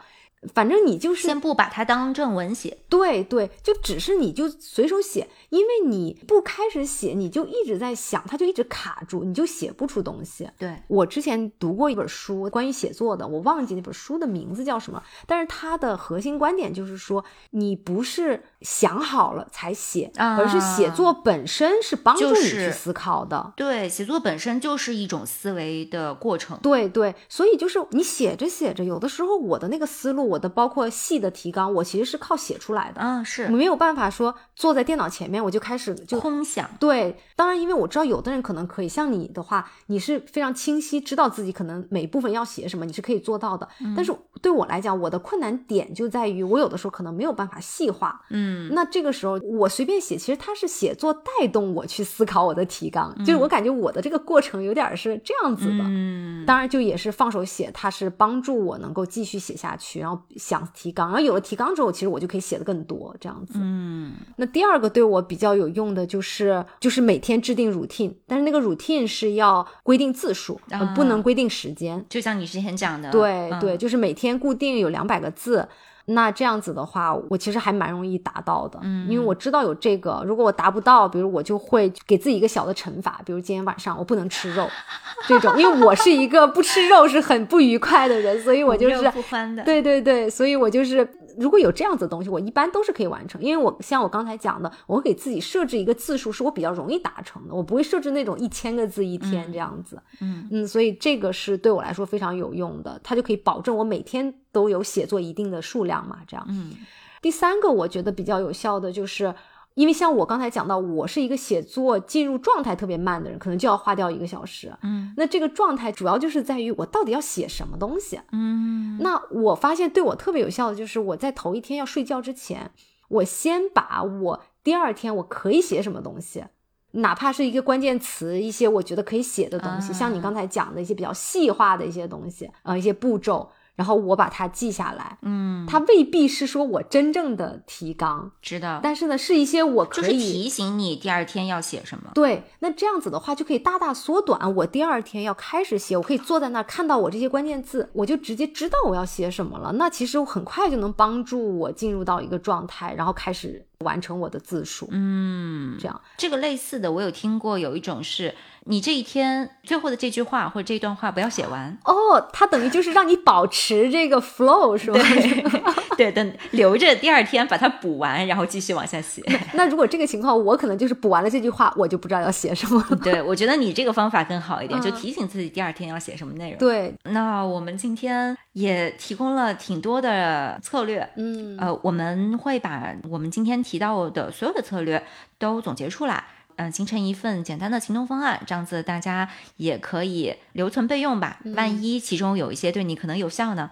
反正你就是先不把它当正文写，对对，就只是你就随手写，因为你不开始写，你就一直在想，它就一直卡住，你就写不出东西。对，我之前读过一本书，关于写作的，我忘记那本书的名字叫什么，但是它的核心观点就是说，你不是想好了才写，啊而是写作本身是帮助你去思考的。对，写作本身就是一种思维的过程。对对，所以就是你写着写着，有的时候我的那个思路，我的包括细的提纲，我其实是靠写出来的，啊，是我没有办法说坐在电脑前面我就开始就空想。对，当然，因为我知道有的人可能可以，像你的话，你是非常清晰知道自己可能每部分要写什么，你是可以做到的。但是对我来讲，我的困难点就在于我有的时候可能没有办法细化。嗯，那这个时候我随便写，其实它是写作带动我去思考我的提纲，就是我感觉我的这个过程有点儿是这样子的。嗯，当然，就也是放手写，它是帮助我能够继续写下去，然后想提纲，然后有了提纲之后，其实我就可以写的更多这样子。嗯，那第二个对我比较有用的就是，就是每天制定 routine，但是那个 routine 是要规定字数，不能规定时间。就像你之前讲的，嗯对对，就是每天固定有两百个字。那这样子的话，我其实还蛮容易达到的，嗯因为我知道有这个。如果我达不到，比如我就会给自己一个小的惩罚，比如今天晚上我不能吃肉，这种，因为我是一个不吃肉是很不愉快的人，所以我就是不欢的。对对对，所以我就是如果有这样子的东西，我一般都是可以完成，因为我像我刚才讲的，我会给自己设置一个字数，是我比较容易达成的，我不会设置那种一千个字一天这样子。嗯嗯，所以这个是对我来说非常有用的，它就可以保证我每天都有写作一定的数量嘛，这样。嗯第三个我觉得比较有效的就是。因为像我刚才讲到，我是一个写作进入状态特别慢的人，可能就要花掉一个小时。嗯那这个状态主要就是在于我到底要写什么东西。嗯那我发现对我特别有效的就是我在头一天要睡觉之前，我先把我第二天我可以写什么东西，哪怕是一个关键词，一些我觉得可以写的东西，啊像你刚才讲的一些比较细化的一些东西，呃，一些步骤，然后我把它记下来。嗯，它未必是说我真正的提纲，知道，但是呢，是一些我就是可以提醒你第二天要写什么。对，那这样子的话，就可以大大缩短我第二天要开始写，我可以坐在那儿看到我这些关键字，我就直接知道我要写什么了。那其实我很快就能帮助我进入到一个状态，然后开始完成我的字数。嗯，这样这个类似的我有听过，有一种是你这一天最后的这句话或者这段话不要写完，哦，它等于就是让你保持这个 flow 是吧？对，等留着第二天把它补完，然后继续往下写。那如果这个情况，我可能就是补完了这句话，我就不知道要写什么了。对，我觉得你这个方法更好一点，就嗯提醒自己第二天要写什么内容。，对，那我们今天也提供了挺多的策略。嗯，呃，我们会把我们今天提到的所有的策略都总结出来，嗯、形成一份简单的行动方案，这样子大家也可以留存备用吧。万一其中有一些对你可能有效呢，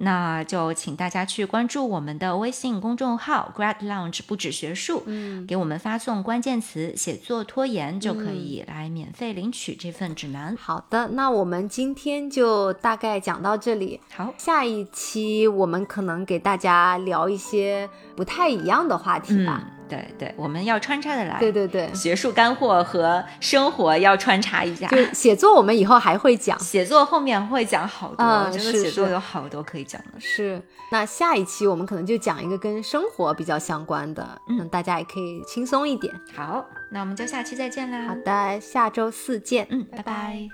那就请大家去关注我们的微信公众号 “Grad Lounge 不止学术”，嗯给我们发送关键词“写作拖延”，就可以来免费领取这份指南。好的，那我们今天就大概讲到这里。好，下一期我们可能给大家聊一些不太一样的话题吧。嗯，对对，我们要穿插的来，对对对，学术干货和生活要穿插一下。就 写作我们以后还会讲。写作后面会讲好多，嗯我觉得写作有好多可以讲的。是，那下一期我们可能就讲一个跟生活比较相关的，嗯大家也可以轻松一点。好，那我们就下期再见啦。好的，下周四见。嗯，拜拜